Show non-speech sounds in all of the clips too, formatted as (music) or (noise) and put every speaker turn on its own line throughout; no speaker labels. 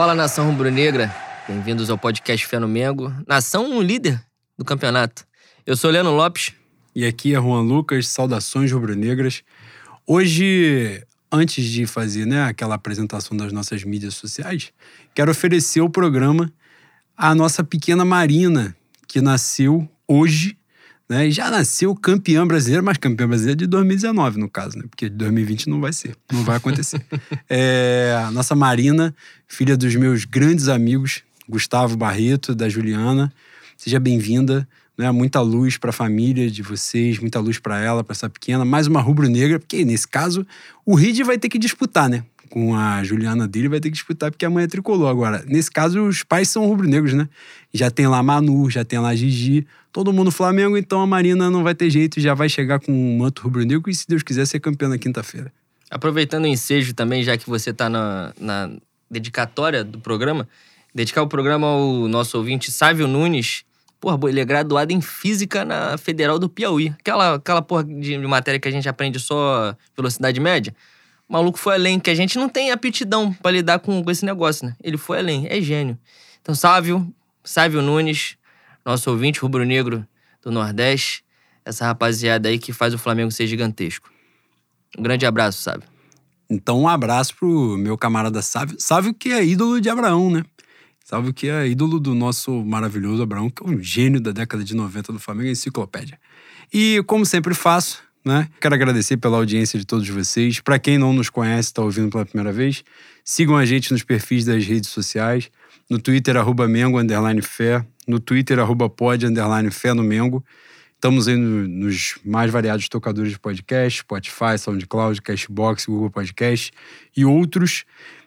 Fala nação rubro-negra, bem-vindos ao podcast Fé no Mengo, nação líder do campeonato. Eu sou Leandro Lopes.
E aqui é Juan Lucas, saudações rubro-negras. Hoje, antes de fazer né, aquela apresentação das nossas mídias sociais, quero oferecer o programa à nossa pequena Marina, que nasceu hoje, né? E já nasceu campeã brasileira, mas campeã brasileira de 2019, no caso, né? Porque de 2020 não vai ser, não vai acontecer. (laughs) é, a nossa Marina, filha dos meus grandes amigos, Gustavo Barreto, da Juliana. Seja bem-vinda. Né, muita luz para a família de vocês, muita luz para ela, para essa pequena. Mais uma rubro-negra, porque nesse caso o Reed vai ter que disputar, né? Com a Juliana dele vai ter que disputar porque a mãe é tricolor. Agora, nesse caso, os pais são rubro-negros, né? Já tem lá Manu, já tem lá Gigi, todo mundo Flamengo, então a Marina não vai ter jeito, já vai chegar com um manto rubro-negro e, se Deus quiser, ser campeã na quinta-feira.
Aproveitando o ensejo também, já que você está na, na dedicatória do programa, dedicar o programa ao nosso ouvinte Sávio Nunes. Porra, ele é graduado em Física na Federal do Piauí. Aquela, aquela porra de, de matéria que a gente aprende só velocidade média. O maluco foi além, que a gente não tem aptidão para lidar com, com esse negócio, né? Ele foi além, é gênio. Então, Sávio, Sávio Nunes, nosso ouvinte rubro-negro do Nordeste, essa rapaziada aí que faz o Flamengo ser gigantesco. Um grande abraço, Sávio.
Então, um abraço pro meu camarada Sávio. Sávio que é ídolo de Abraão, né? Sávio que é ídolo do nosso maravilhoso Abraão, que é um gênio da década de 90 do Flamengo, enciclopédia. E como sempre faço, né? Quero agradecer pela audiência de todos vocês. Para quem não nos conhece, está ouvindo pela primeira vez, sigam a gente nos perfis das redes sociais. No Twitter, arroba Mengo, underline fé. No Twitter, arroba pod, underline fé no Mengo. Estamos aí no, nos mais variados tocadores de podcast, Spotify, SoundCloud, Cashbox, Google Podcast e outros.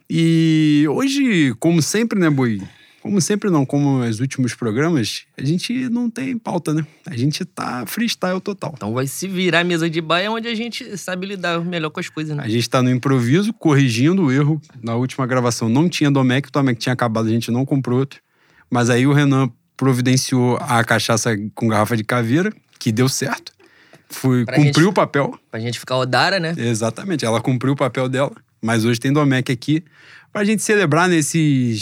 E hoje, como sempre, né, Boi? Como sempre não, como os últimos programas, a gente não tem pauta, né? A gente tá freestyle total.
Então vai se virar a mesa de baia onde a gente sabe lidar melhor com as coisas, né?
A gente tá no improviso, corrigindo o erro. Na última gravação não tinha Domec, o Domec tinha acabado, a gente não comprou outro. Mas aí o Renan providenciou a cachaça com garrafa de caveira, que deu certo. Fui,
Pra
cumpriu
gente-
o papel.
Pra gente ficar odara, né?
Exatamente, ela cumpriu o papel dela. Mas hoje tem Domec aqui pra gente celebrar nesse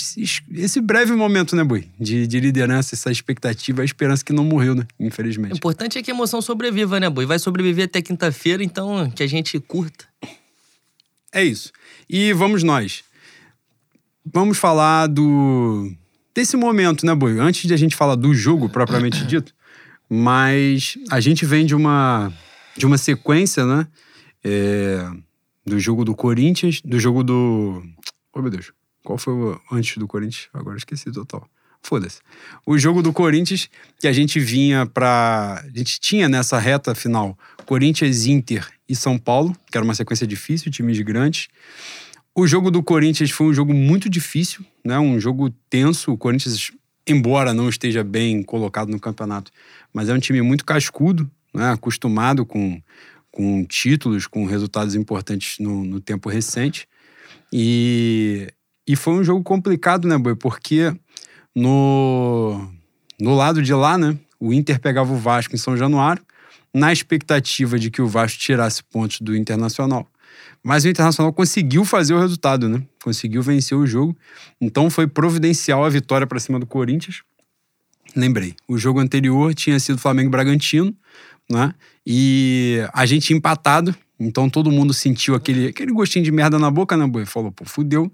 esse breve momento, né, Boi? De, de liderança, essa expectativa, a esperança que não morreu, né?
O
Infelizmente.
importante é que a emoção sobreviva, né, boi? Vai sobreviver até quinta-feira, então que a gente curta.
É isso. E vamos nós. Vamos falar do. desse momento, né, Boi? Antes de a gente falar do jogo propriamente (coughs) dito, mas a gente vem de uma, de uma sequência, né? É, do jogo do Corinthians, do jogo do. Oh, meu Deus. Qual foi o antes do Corinthians? Agora esqueci total. Foda-se. O jogo do Corinthians, que a gente vinha pra. A gente tinha nessa reta final Corinthians, Inter e São Paulo, que era uma sequência difícil, times grandes. O jogo do Corinthians foi um jogo muito difícil, né? Um jogo tenso. O Corinthians, embora não esteja bem colocado no campeonato, mas é um time muito cascudo, né? Acostumado com, com títulos, com resultados importantes no, no tempo recente. E, e foi um jogo complicado, né, Boi? Porque no, no lado de lá, né? O Inter pegava o Vasco em São Januário, na expectativa de que o Vasco tirasse pontos do Internacional. Mas o Internacional conseguiu fazer o resultado, né? Conseguiu vencer o jogo. Então foi providencial a vitória para cima do Corinthians. Lembrei, o jogo anterior tinha sido Flamengo Bragantino, né? E a gente empatado, então todo mundo sentiu aquele, aquele gostinho de merda na boca, né, Boi? Falou, pô, fudeu.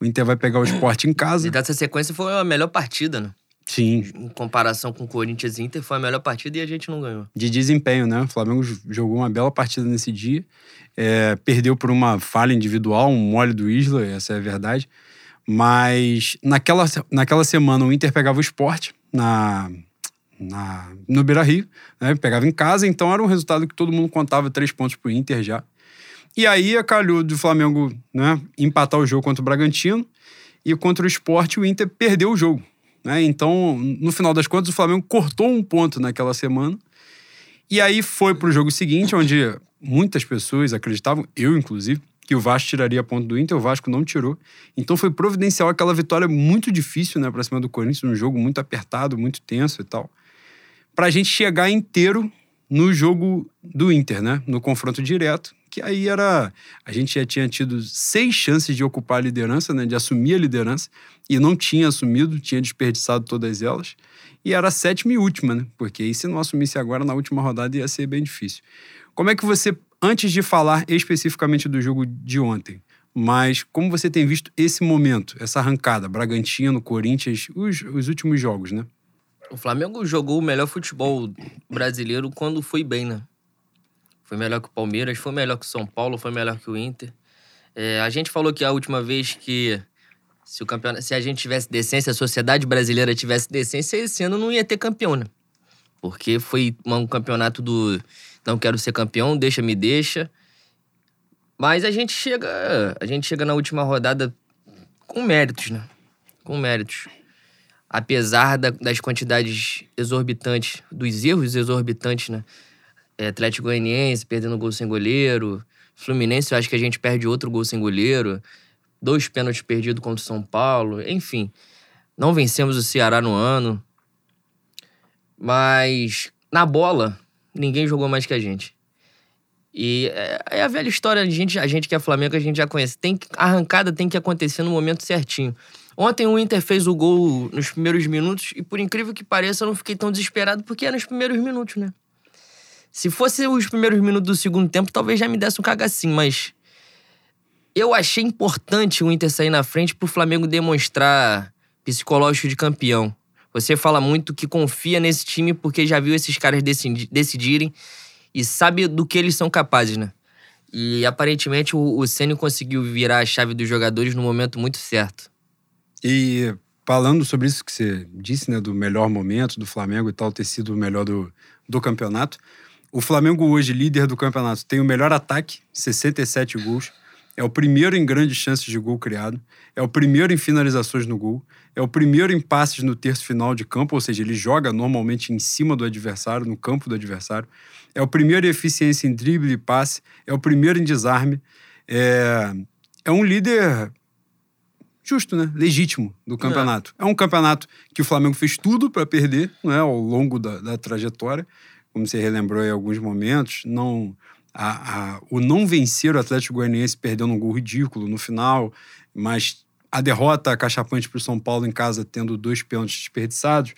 O Inter vai pegar o esporte em casa.
E dessa sequência foi a melhor partida, né?
Sim,
Em comparação com o Corinthians e Inter, foi a melhor partida e a gente não ganhou.
de desempenho, né? O Flamengo jogou uma bela partida nesse dia. É, perdeu por uma falha individual, um mole do Isla, essa é a verdade. Mas naquela, naquela semana o Inter pegava o esporte na, na, no Beira Rio, né? Pegava em casa, então era um resultado que todo mundo contava três pontos pro Inter já. E aí calhou do Flamengo né, empatar o jogo contra o Bragantino e contra o esporte o Inter perdeu o jogo. Né? Então, no final das contas, o Flamengo cortou um ponto naquela semana. E aí foi pro jogo seguinte, onde muitas pessoas acreditavam, eu inclusive, que o Vasco tiraria ponto do Inter, o Vasco não tirou. Então foi providencial aquela vitória muito difícil, né, pra cima do Corinthians, um jogo muito apertado, muito tenso e tal. Pra gente chegar inteiro no jogo do Inter, né? No confronto direto, que aí era. A gente já tinha tido seis chances de ocupar a liderança, né? De assumir a liderança, e não tinha assumido, tinha desperdiçado todas elas. E era a sétima e última, né? Porque aí, se não assumisse agora, na última rodada ia ser bem difícil. Como é que você, antes de falar especificamente do jogo de ontem, mas como você tem visto esse momento, essa arrancada, Bragantino, Corinthians, os, os últimos jogos, né?
O Flamengo jogou o melhor futebol brasileiro quando foi bem, né? Foi melhor que o Palmeiras, foi melhor que o São Paulo, foi melhor que o Inter. É, a gente falou que a última vez que se, o campeonato, se a gente tivesse decência, a sociedade brasileira tivesse decência, esse ano não ia ter campeão, né? Porque foi um campeonato do não quero ser campeão, deixa, me deixa. Mas a gente chega, a gente chega na última rodada com méritos, né? Com méritos apesar da, das quantidades exorbitantes, dos erros exorbitantes, né? É, Atlético Goianiense perdendo gol sem goleiro, Fluminense eu acho que a gente perde outro gol sem goleiro, dois pênaltis perdidos contra o São Paulo, enfim. Não vencemos o Ceará no ano. Mas na bola, ninguém jogou mais que a gente. E é, é a velha história, a gente, a gente que é Flamengo, a gente já conhece. Tem, a arrancada tem que acontecer no momento certinho. Ontem o Inter fez o gol nos primeiros minutos e, por incrível que pareça, eu não fiquei tão desesperado porque é nos primeiros minutos, né? Se fosse os primeiros minutos do segundo tempo, talvez já me desse um cagacinho, mas. Eu achei importante o Inter sair na frente pro Flamengo demonstrar psicológico de campeão. Você fala muito que confia nesse time porque já viu esses caras decidirem e sabe do que eles são capazes, né? E aparentemente o, o Ceni conseguiu virar a chave dos jogadores no momento muito certo.
E falando sobre isso que você disse, né, do melhor momento do Flamengo e tal, ter sido o melhor do, do campeonato. O Flamengo hoje, líder do campeonato, tem o melhor ataque, 67 gols. É o primeiro em grandes chances de gol criado. É o primeiro em finalizações no gol. É o primeiro em passes no terço final de campo, ou seja, ele joga normalmente em cima do adversário, no campo do adversário. É o primeiro em eficiência em drible e passe. É o primeiro em desarme. É, é um líder justo, né? Legítimo do campeonato. É, é um campeonato que o Flamengo fez tudo para perder, não é? Ao longo da, da, trajetória, como você relembrou em alguns momentos, não a, a, o não vencer o Atlético Goianiense perdendo um gol ridículo no final, mas a derrota cachapante para o São Paulo em casa tendo dois pênaltis desperdiçados.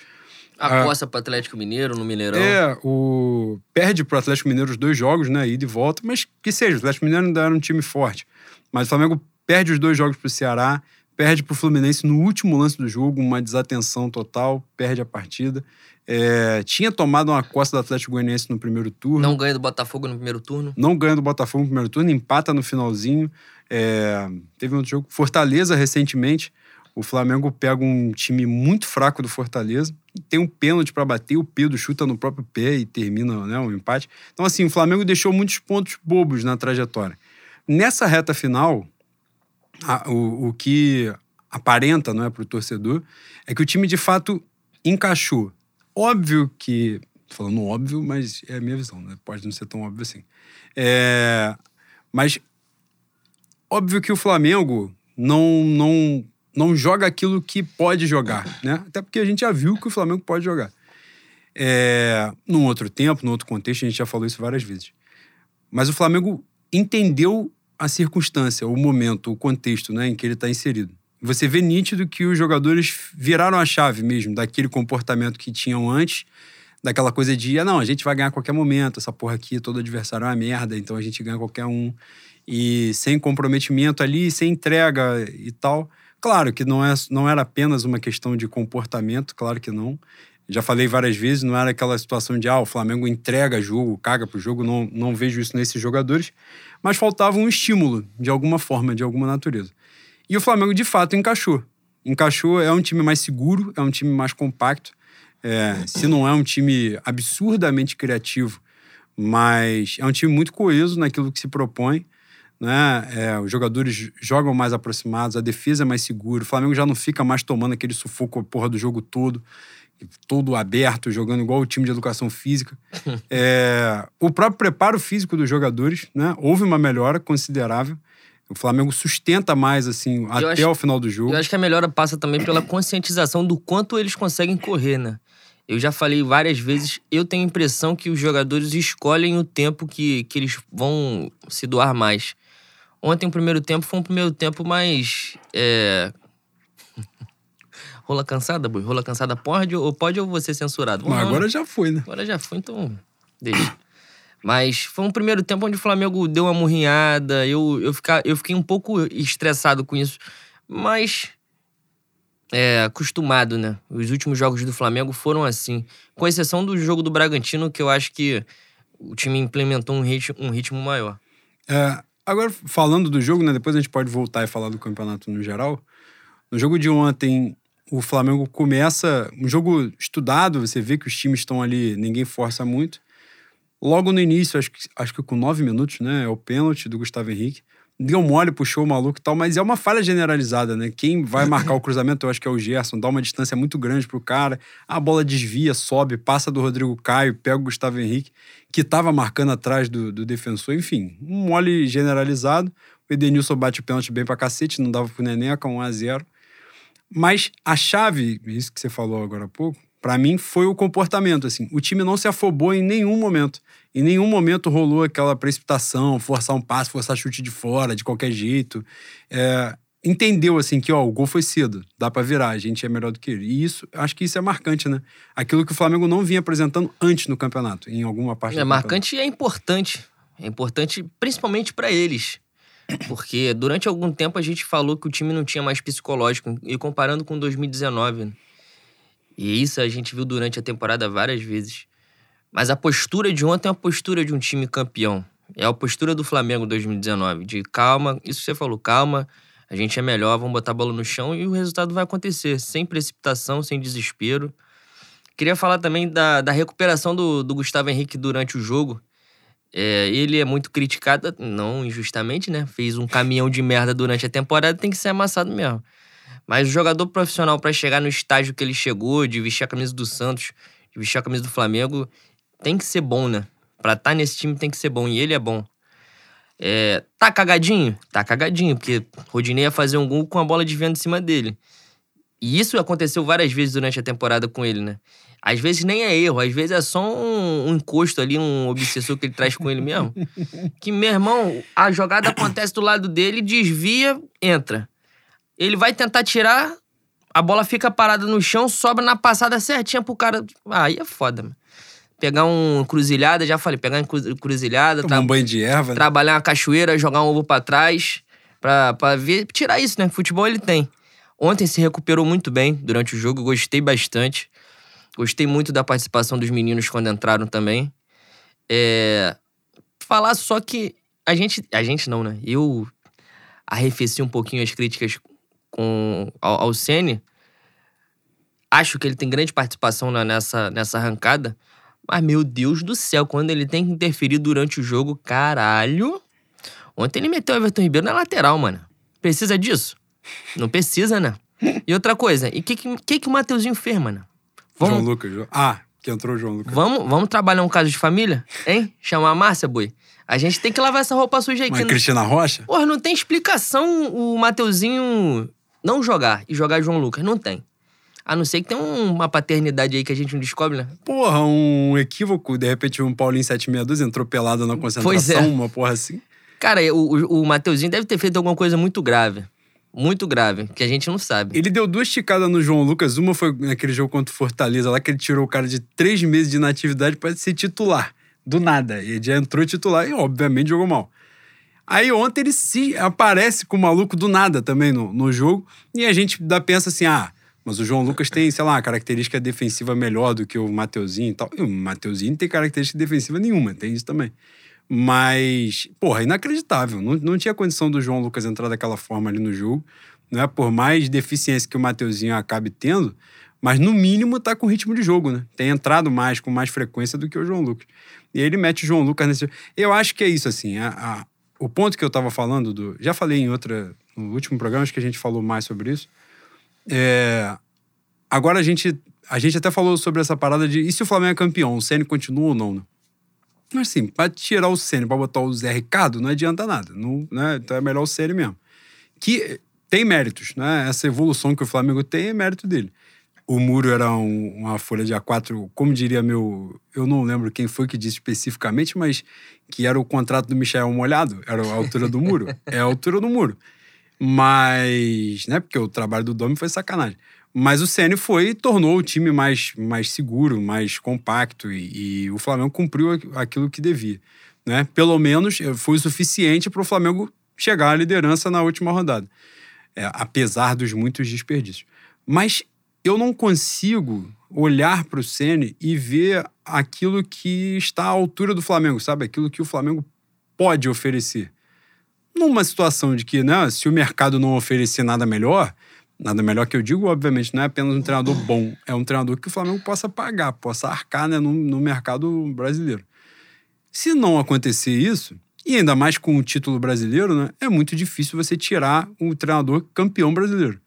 A costa para o Atlético Mineiro no Mineirão.
É, o perde para o Atlético Mineiro os dois jogos, né? Ida e volta, mas que seja, o Atlético Mineiro ainda era um time forte. Mas o Flamengo perde os dois jogos para o Ceará, perde para o Fluminense no último lance do jogo, uma desatenção total, perde a partida. É, tinha tomado uma costa do Atlético Goianiense no primeiro turno.
Não ganha do Botafogo no primeiro turno.
Não ganha do Botafogo no primeiro turno, empata no finalzinho. É, teve um outro jogo. Fortaleza, recentemente. O Flamengo pega um time muito fraco do Fortaleza, tem um pênalti para bater, o Pedro chuta no próprio pé e termina né, um empate. Então, assim, o Flamengo deixou muitos pontos bobos na trajetória. Nessa reta final, a, o, o que aparenta não é, para o torcedor é que o time de fato encaixou. Óbvio que. Falando óbvio, mas é a minha visão, né? Pode não ser tão óbvio assim. É, mas óbvio que o Flamengo não, não, não joga aquilo que pode jogar, né? Até porque a gente já viu que o Flamengo pode jogar. É, num outro tempo, num outro contexto, a gente já falou isso várias vezes. Mas o Flamengo entendeu a circunstância, o momento, o contexto né, em que ele está inserido. Você vê nítido que os jogadores viraram a chave mesmo daquele comportamento que tinham antes, daquela coisa de, ah, não, a gente vai ganhar a qualquer momento, essa porra aqui, todo adversário é uma merda, então a gente ganha qualquer um. E sem comprometimento ali, sem entrega e tal. Claro que não, é, não era apenas uma questão de comportamento, claro que não. Já falei várias vezes, não era aquela situação de, ah, o Flamengo entrega jogo, caga pro jogo, não, não vejo isso nesses jogadores mas faltava um estímulo, de alguma forma, de alguma natureza. E o Flamengo, de fato, encaixou. Encaixou, é um time mais seguro, é um time mais compacto. É, se não é um time absurdamente criativo, mas é um time muito coeso naquilo que se propõe. Né? É, os jogadores jogam mais aproximados, a defesa é mais segura. O Flamengo já não fica mais tomando aquele sufoco a porra do jogo todo todo aberto, jogando igual o time de educação física. (laughs) é, o próprio preparo físico dos jogadores, né? Houve uma melhora considerável. O Flamengo sustenta mais, assim, eu até acho, o final do jogo.
Eu acho que a melhora passa também pela conscientização do quanto eles conseguem correr, né? Eu já falei várias vezes, eu tenho a impressão que os jogadores escolhem o tempo que, que eles vão se doar mais. Ontem, o primeiro tempo foi um primeiro tempo mais. É... Rola cansada, boi? Rola cansada pode ou pode ou você censurado?
Mas agora já foi, né?
Agora já foi, então deixa. Mas foi um primeiro tempo onde o Flamengo deu uma murrinhada. Eu, eu, ficar, eu fiquei um pouco estressado com isso. Mas é, acostumado, né? Os últimos jogos do Flamengo foram assim. Com exceção do jogo do Bragantino, que eu acho que o time implementou um ritmo, um ritmo maior.
É, agora, falando do jogo, né? Depois a gente pode voltar e falar do campeonato no geral. No jogo de ontem, o Flamengo começa um jogo estudado, você vê que os times estão ali, ninguém força muito. Logo no início, acho que, acho que com nove minutos, né? É o pênalti do Gustavo Henrique. Deu mole, puxou o maluco e tal, mas é uma falha generalizada, né? Quem vai marcar o (laughs) cruzamento, eu acho que é o Gerson, dá uma distância muito grande pro cara. A bola desvia, sobe, passa do Rodrigo Caio, pega o Gustavo Henrique, que tava marcando atrás do, do defensor. Enfim, um mole generalizado. O Edenilson bate o pênalti bem pra cacete, não dava pro Neneca, 1 a 0 Mas a chave, isso que você falou agora há pouco, para mim foi o comportamento, assim. O time não se afobou em nenhum momento. Em nenhum momento rolou aquela precipitação, forçar um passe, forçar chute de fora, de qualquer jeito. É, entendeu, assim, que ó, o gol foi cedo, dá para virar, a gente é melhor do que ele. E isso, acho que isso é marcante, né? Aquilo que o Flamengo não vinha apresentando antes no campeonato, em alguma parte
É marcante e é importante. É importante principalmente para eles. Porque durante algum tempo a gente falou que o time não tinha mais psicológico. E comparando com 2019. né? E isso a gente viu durante a temporada várias vezes. Mas a postura de ontem é a postura de um time campeão. É a postura do Flamengo 2019. De calma, isso você falou, calma, a gente é melhor, vamos botar a bola no chão e o resultado vai acontecer. Sem precipitação, sem desespero. Queria falar também da, da recuperação do, do Gustavo Henrique durante o jogo. É, ele é muito criticado, não injustamente, né? Fez um caminhão de merda durante a temporada, tem que ser amassado mesmo. Mas o jogador profissional, para chegar no estágio que ele chegou, de vestir a camisa do Santos, de vestir a camisa do Flamengo, tem que ser bom, né? Pra estar nesse time tem que ser bom, e ele é bom. É, tá cagadinho? Tá cagadinho, porque Rodinei ia fazer um gol com a bola desviando em cima dele. E isso aconteceu várias vezes durante a temporada com ele, né? Às vezes nem é erro, às vezes é só um, um encosto ali, um obsessor que ele traz com ele mesmo. Que, meu irmão, a jogada acontece do lado dele, desvia, entra. Ele vai tentar tirar, a bola fica parada no chão, sobra na passada certinha pro cara. Ah, aí é foda, mano. Pegar um cruzilhada, já falei, pegar um cruzilhada,
Tomar um banho de erva, né?
trabalhar uma cachoeira, jogar um ovo pra trás, pra, pra ver, tirar isso, né? Futebol ele tem. Ontem se recuperou muito bem durante o jogo, gostei bastante. Gostei muito da participação dos meninos quando entraram também. É, falar só que a gente. A gente não, né? Eu arrefeci um pouquinho as críticas com, ao, ao Ceni. Acho que ele tem grande participação na- nessa, nessa arrancada. Mas, meu Deus do céu, quando ele tem que interferir durante o jogo, caralho. Ontem ele meteu o Everton Ribeiro na lateral, mano. Precisa disso? Não precisa, né? E outra coisa, e o que, que, que, que o Mateuzinho fez, mano?
João
Vamos,
Lucas. Jo- Ah, que entrou o João Lucas.
vamos, vamos trabalhar um caso de família? Hein? Chamar a Márcia, boi? A gente tem que lavar essa roupa suja aí.
Mas
Que
Cristina Rocha?
Porra, não tem explicação o Mateuzinho não jogar e jogar João Lucas. Não tem. A não ser que tem um- uma paternidade aí que a gente não descobre, né?
Porra, um equívoco. De repente, um Paulinho 762 entrou pelado na concentração,
Pois é.
uma porra assim.
Cara, o, o Mateuzinho deve ter feito alguma coisa muito grave. Muito grave, que a gente não sabe.
Ele deu duas esticadas no João Lucas. Uma foi naquele jogo contra o Fortaleza, lá que ele tirou o cara de três meses de inatividade pra ser titular. Do nada. E ele já entrou titular e, obviamente, jogou mal. Aí ontem ele se aparece com o maluco do nada também no, no jogo. E a gente dá, pensa assim: ah, mas o João Lucas tem, sei lá, uma característica defensiva melhor do que o Mateuzinho e tal. E o Mateuzinho não tem característica defensiva nenhuma, tem isso também. Mas, porra, inacreditável. Não, não tinha condição do João Lucas entrar daquela forma ali no jogo. Não é por mais deficiência que o Mateuzinho acabe tendo, mas no mínimo tá com ritmo de jogo, né? Tem entrado mais, com mais frequência do que o João Lucas. E aí ele mete o João Lucas nesse. Eu acho que é isso, assim. a- a- o ponto que eu tava falando do. Já falei em outra. No último programa, acho que a gente falou mais sobre isso. É, agora a gente. A gente até falou sobre essa parada de. E se o Flamengo é campeão? O Ceni continua ou não, né? Mas assim, pra tirar o Ceni pra botar o Zé Ricardo, não adianta nada. Não, né? Então é melhor o Ceni mesmo. Que tem méritos, né? Essa evolução que o Flamengo tem é mérito dele. o muro era um, uma folha de A4, como diria meu. Eu não lembro quem foi que disse especificamente, mas que era o contrato do Michel molhado, era a altura do muro. é a altura do muro. Mas, né, porque o trabalho do Domi foi sacanagem. Mas o Ceni foi e tornou o time mais, mais seguro, mais compacto e, e o Flamengo cumpriu aquilo que devia. Né? Pelo menos eh, foi o suficiente para o Flamengo chegar à liderança na última rodada, é, apesar dos muitos desperdícios. Mas eu não consigo olhar para o Ceni e ver aquilo que está à altura do Flamengo, sabe? Aquilo que o Flamengo pode oferecer. Numa situação de que, né, se o mercado não oferecer nada melhor, nada melhor que eu digo, obviamente, não é apenas um treinador bom, é um treinador que o Flamengo possa pagar, possa arcar né, no, no mercado brasileiro. Se não acontecer isso, e ainda mais com o título brasileiro, né, é muito difícil você tirar um treinador campeão brasileiro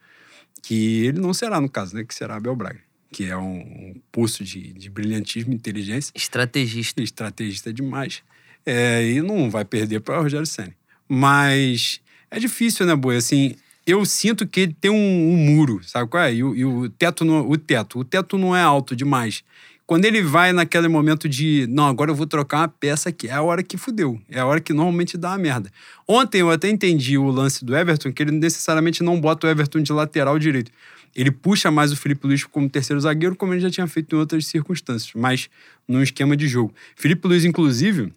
que ele não será, no caso, né? Que será Abel Braga, que é um, um poço de, de brilhantismo e inteligência.
Estrategista.
Estrategista demais. É, e não vai perder para o Rogério Senna. Mas é difícil, né, Boi? Assim, eu sinto que ele tem um, um muro, sabe qual é? E, e o, teto não, o teto. O teto não é alto demais. Quando ele vai naquele momento de, não, agora eu vou trocar uma peça aqui, é a hora que fudeu. É a hora que normalmente dá a merda. Ontem eu até entendi o lance do Everton, que ele necessariamente não bota o Everton de lateral direito. Ele puxa mais o Felipe Luiz como terceiro zagueiro, como ele já tinha feito em outras circunstâncias, mas num esquema de jogo. Felipe Luiz, inclusive,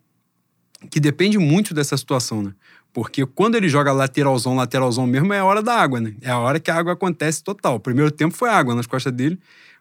que depende muito dessa situação, né? Porque quando ele joga lateralzão, lateralzão mesmo, é a hora da água, né? É a hora que a água acontece total. O primeiro tempo foi água nas costas dele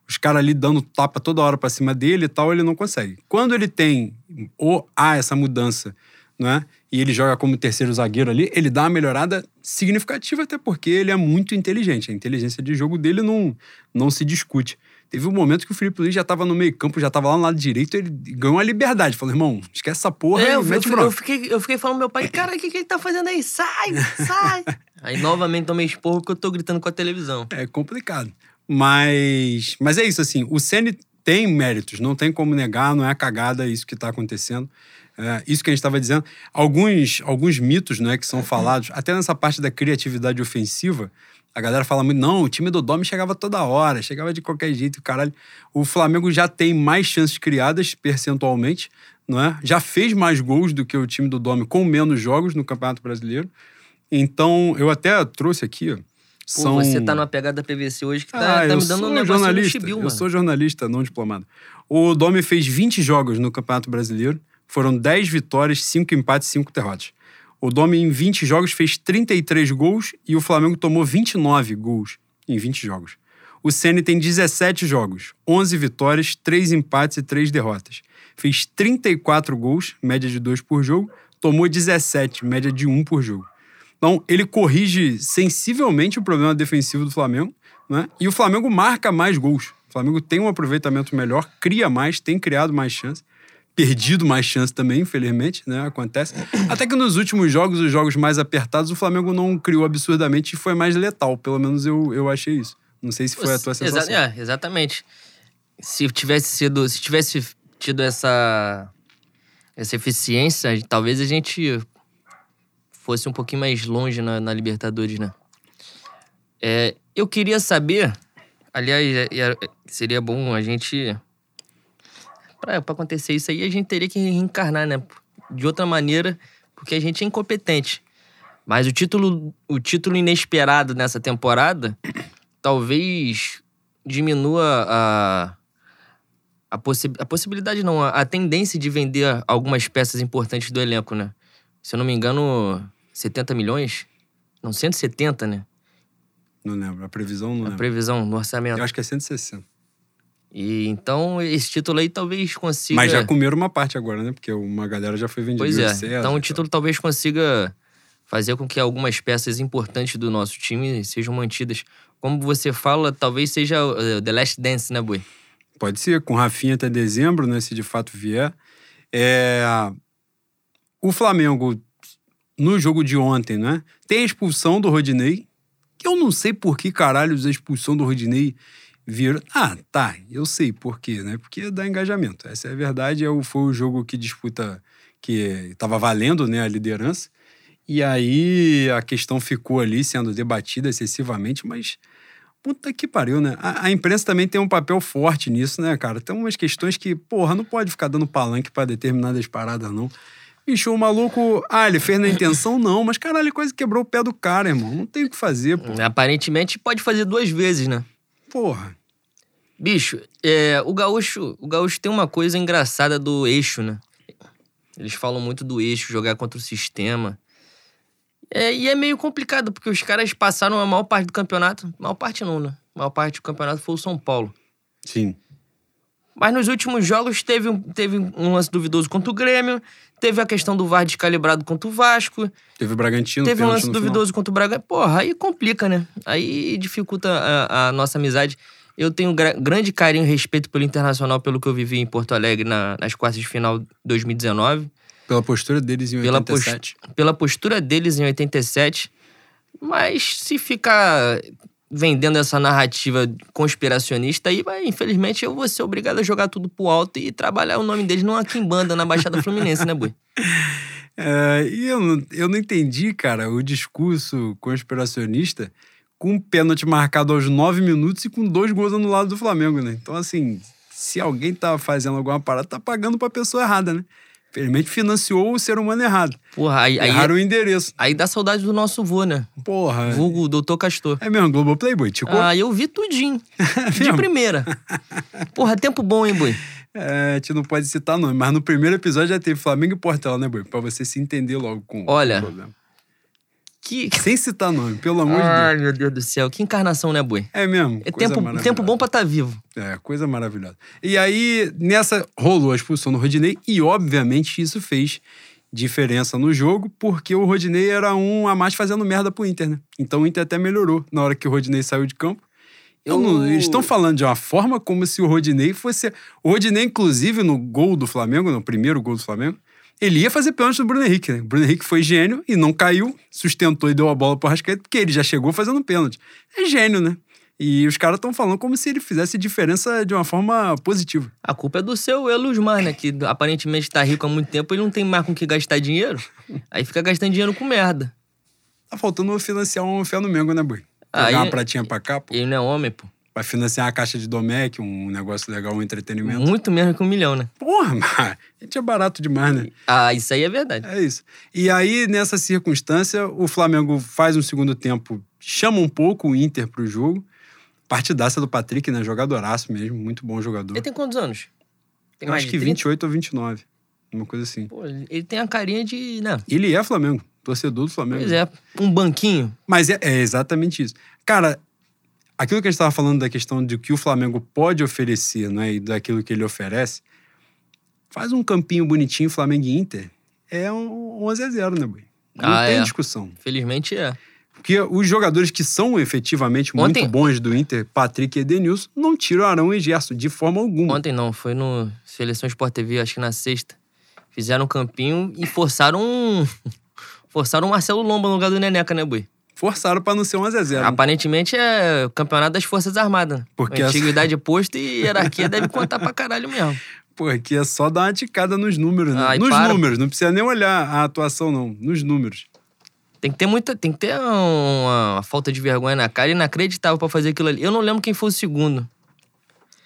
os caras ali dando tapa toda hora para cima dele e tal, ele não consegue. Quando ele tem ou há essa mudança, né? E ele joga como terceiro zagueiro ali, ele dá uma melhorada significativa, até porque ele é muito inteligente. A inteligência de jogo dele não, não se discute. Teve um momento que o Felipe Luiz já tava no meio campo, já tava lá no lado direito, ele ganhou a liberdade. Falou, irmão, esquece essa porra
é,
e
eu,
mete
eu, eu, fiquei, eu fiquei falando meu pai, (laughs) cara, o que, que ele tá fazendo aí? Sai, sai! (laughs) aí novamente tomei esporro porque eu tô gritando com a televisão.
É complicado. Mas, mas é isso, assim, o Ceni tem méritos, não tem como negar, não é cagada isso que está acontecendo. É, isso que a gente estava dizendo. Alguns, alguns mitos né, que são falados, até nessa parte da criatividade ofensiva, a galera fala muito, não, o time do Domi chegava toda hora, chegava de qualquer jeito, caralho. O Flamengo já tem mais chances criadas percentualmente, não é? Já fez mais gols do que o time do Domi com menos jogos no Campeonato Brasileiro. Então, eu até trouxe aqui, ó,
Pô, são... você tá numa pegada PVC hoje que tá,
ah,
tá me dando um negócio
jornalista,
chibio,
Eu sou jornalista, não diplomado. O Domi fez 20 jogos no Campeonato Brasileiro. Foram 10 vitórias, 5 empates, 5 derrotas. O Domi, em 20 jogos, fez 33 gols e o Flamengo tomou 29 gols em 20 jogos. O Ceni tem 17 jogos, 11 vitórias, 3 empates e 3 derrotas. Fez 34 gols, média de 2 por jogo, tomou 17, média de 1 por jogo. Então, ele corrige sensivelmente o problema defensivo do Flamengo, né? E o Flamengo marca mais gols. O Flamengo tem um aproveitamento melhor, cria mais, tem criado mais chances. Perdido mais chance também, infelizmente, né? Acontece. (clears throat) Até que nos últimos jogos, os jogos mais apertados, o Flamengo não criou absurdamente e foi mais letal. Pelo menos eu, eu achei isso. Não sei se foi a tua sensação.
Exa é, exatamente. Se tivesse sido, se tivesse tido essa essa eficiência, talvez a gente fosse um pouquinho mais longe na, na Libertadores, né? É, eu queria saber, aliás, é, é, seria bom a gente. Pra acontecer isso aí, a gente teria que reencarnar, né? De outra maneira, porque a gente é incompetente. Mas o título, o título inesperado nessa temporada (coughs) talvez diminua a, a, possi a possibilidade, não, a, a tendência de vender algumas peças importantes do elenco, né? Se eu não me engano, 70 milhões? Não, 170, né?
Não lembro. A previsão não
A
lembro.
previsão do orçamento.
Eu acho que é 160.
E então esse título aí talvez consiga.
Mas já comeram uma parte agora, né? Porque uma galera já foi vendida.
Pois é. então o título talvez consiga fazer com que algumas peças importantes do nosso time sejam mantidas. Como você fala, talvez seja uh, The Last Dance, né, Boi?
Pode ser, com Rafinha até dezembro, né? Se de fato vier. É... O Flamengo no jogo de ontem, né? Tem a expulsão do Rodinei, que eu não sei por que caralhos a expulsão do Rodinei virou. Ah, tá, eu sei por quê, né? Porque dá engajamento. Essa é a verdade. É foi o jogo que disputa, que estava valendo né, a liderança. E aí a questão ficou ali sendo debatida excessivamente, mas Puta que pariu, né? A, a imprensa também tem um papel forte nisso, né, cara? Tem umas questões que, porra, não pode ficar dando palanque pra determinadas paradas, não. Bicho, o maluco. Ah, ele fez na intenção? Não, mas caralho, quase quebrou o pé do cara, irmão. Não tem o que fazer, pô.
Aparentemente pode fazer duas vezes, né?
Porra.
Bicho, é, o gaúcho, o gaúcho tem uma coisa engraçada do eixo, né? Eles falam muito do eixo, jogar contra o sistema. É, e é meio complicado, porque os caras passaram a maior parte do campeonato. Maior parte não, né? A maior parte do campeonato foi o São Paulo.
Sim.
Mas nos últimos jogos teve, um- teve um lance duvidoso contra o Grêmio, teve a questão do VAR descalibrado contra o Vasco,
Teve o Bragantino,
teve um lance
no final.
duvidoso contra o Braga. Porra, aí complica, né? Aí dificulta a, a nossa amizade. Eu tenho gra- grande carinho e respeito pelo Internacional, pelo que eu vivi em Porto Alegre na- nas quartas de final de 2019.
Pela postura deles em
Pela
87.
pela postura deles em 87. Mas se ficar vendendo essa narrativa conspiracionista aí, infelizmente eu vou ser obrigado a jogar tudo pro alto e trabalhar o nome deles numa quimbanda na Baixada Fluminense, né, Bui? (laughs)
É, e eu não, eu não entendi, cara, o discurso conspiracionista com um pênalti marcado aos nove minutos e com dois gols anulados do Flamengo, né? Então, assim, se alguém tá fazendo alguma parada, tá pagando pra pessoa errada, né? Infelizmente financiou o ser humano errado.
Porra, aí, aí,
Erraram o endereço.
aí dá saudade do nosso vô, né?
Porra.
Vulgo Doutor Castor.
É mesmo, Globo Playboy, Tico?
Ah, eu vi tudinho. (laughs) de
mesmo?
primeira. Porra, tempo bom, hein, Bui?
É, a gente não pode citar nome, mas no primeiro episódio já teve Flamengo e Portela, né, Boi? Pra você se entender logo com
Olha.
o problema.
Que...
Sem citar nome, pelo amor de Deus.
Ai, meu Deus do céu. Que encarnação, né, Bui?
É mesmo.
É tempo, tempo bom pra estar vivo.
É, coisa maravilhosa. E aí, nessa, rolou a expulsão do Rodinei e, obviamente, isso fez diferença no jogo, porque o Rodinei era um a mais fazendo merda pro Inter, né? Então o Inter até melhorou na hora que o Rodinei saiu de campo. Eu não- eles estão falando de uma forma como se o Rodinei fosse. O Rodinei, inclusive, no gol do Flamengo, no primeiro gol do Flamengo, ele ia fazer pênalti do Bruno Henrique, né? O Bruno Henrique foi gênio e não caiu, sustentou e deu a bola pro Rascaeta, porque ele já chegou fazendo pênalti. É gênio, né? E os caras estão falando como se ele fizesse diferença de uma forma positiva.
A culpa é do seu Elusmar, né? Que aparentemente tá rico há muito tempo e não tem mais com que gastar dinheiro. Aí fica gastando dinheiro com merda.
Tá faltando financiar um fé no Mengo, né, Boi?
Ah,
Pegar uma pratinha pra cá, pô.
Ele não é homem, pô.
Vai financiar a caixa de Domec, um negócio legal, um entretenimento.
Muito menos que um milhão, né?
Porra, mas a gente é barato demais, né?
Ah, isso aí é verdade.
É isso. E aí, nessa circunstância, o Flamengo faz um segundo tempo, chama um pouco o Inter pro jogo. Partidaça do Patrick, né? Jogadoraço mesmo, muito bom jogador.
Ele tem quantos anos? Tem
acho que
30?
28 ou 29. Uma coisa assim.
Pô, ele tem a carinha de. Né?
Ele é Flamengo, torcedor do Flamengo.
Pois é, um banquinho.
Mas é, é exatamente isso. Cara, aquilo que a gente estava falando da questão de que o Flamengo pode oferecer, né? E daquilo que ele oferece, faz um campinho bonitinho Flamengo e Inter. É um 11 a 0 né, Boi? Não
Ah,
tem
é.
discussão.
Felizmente é.
Porque os jogadores que são efetivamente muito
Ontem-
bons do Inter, Patrick e Edenilson, não tiram Arão e Gerson de forma alguma.
Ontem não, foi no Seleção Sport TV, acho que na sexta. Fizeram um campinho e forçaram um. (laughs) Forçaram o Marcelo Lomba no lugar do Neneca, né, Bui?
Forçaram para não ser 11 a 0
Aparentemente é o campeonato das Forças Armadas.
Porque
Antiguidade posto e hierarquia deve contar pra caralho mesmo. (laughs)
Pô, aqui é só dar uma ticada nos números, né?
Ai,
nos
para.
números, não precisa nem olhar a atuação, não. Nos números.
Tem que ter muita. Tem que ter uma, uma falta de vergonha na cara inacreditável pra fazer aquilo ali. Eu não lembro quem foi o segundo.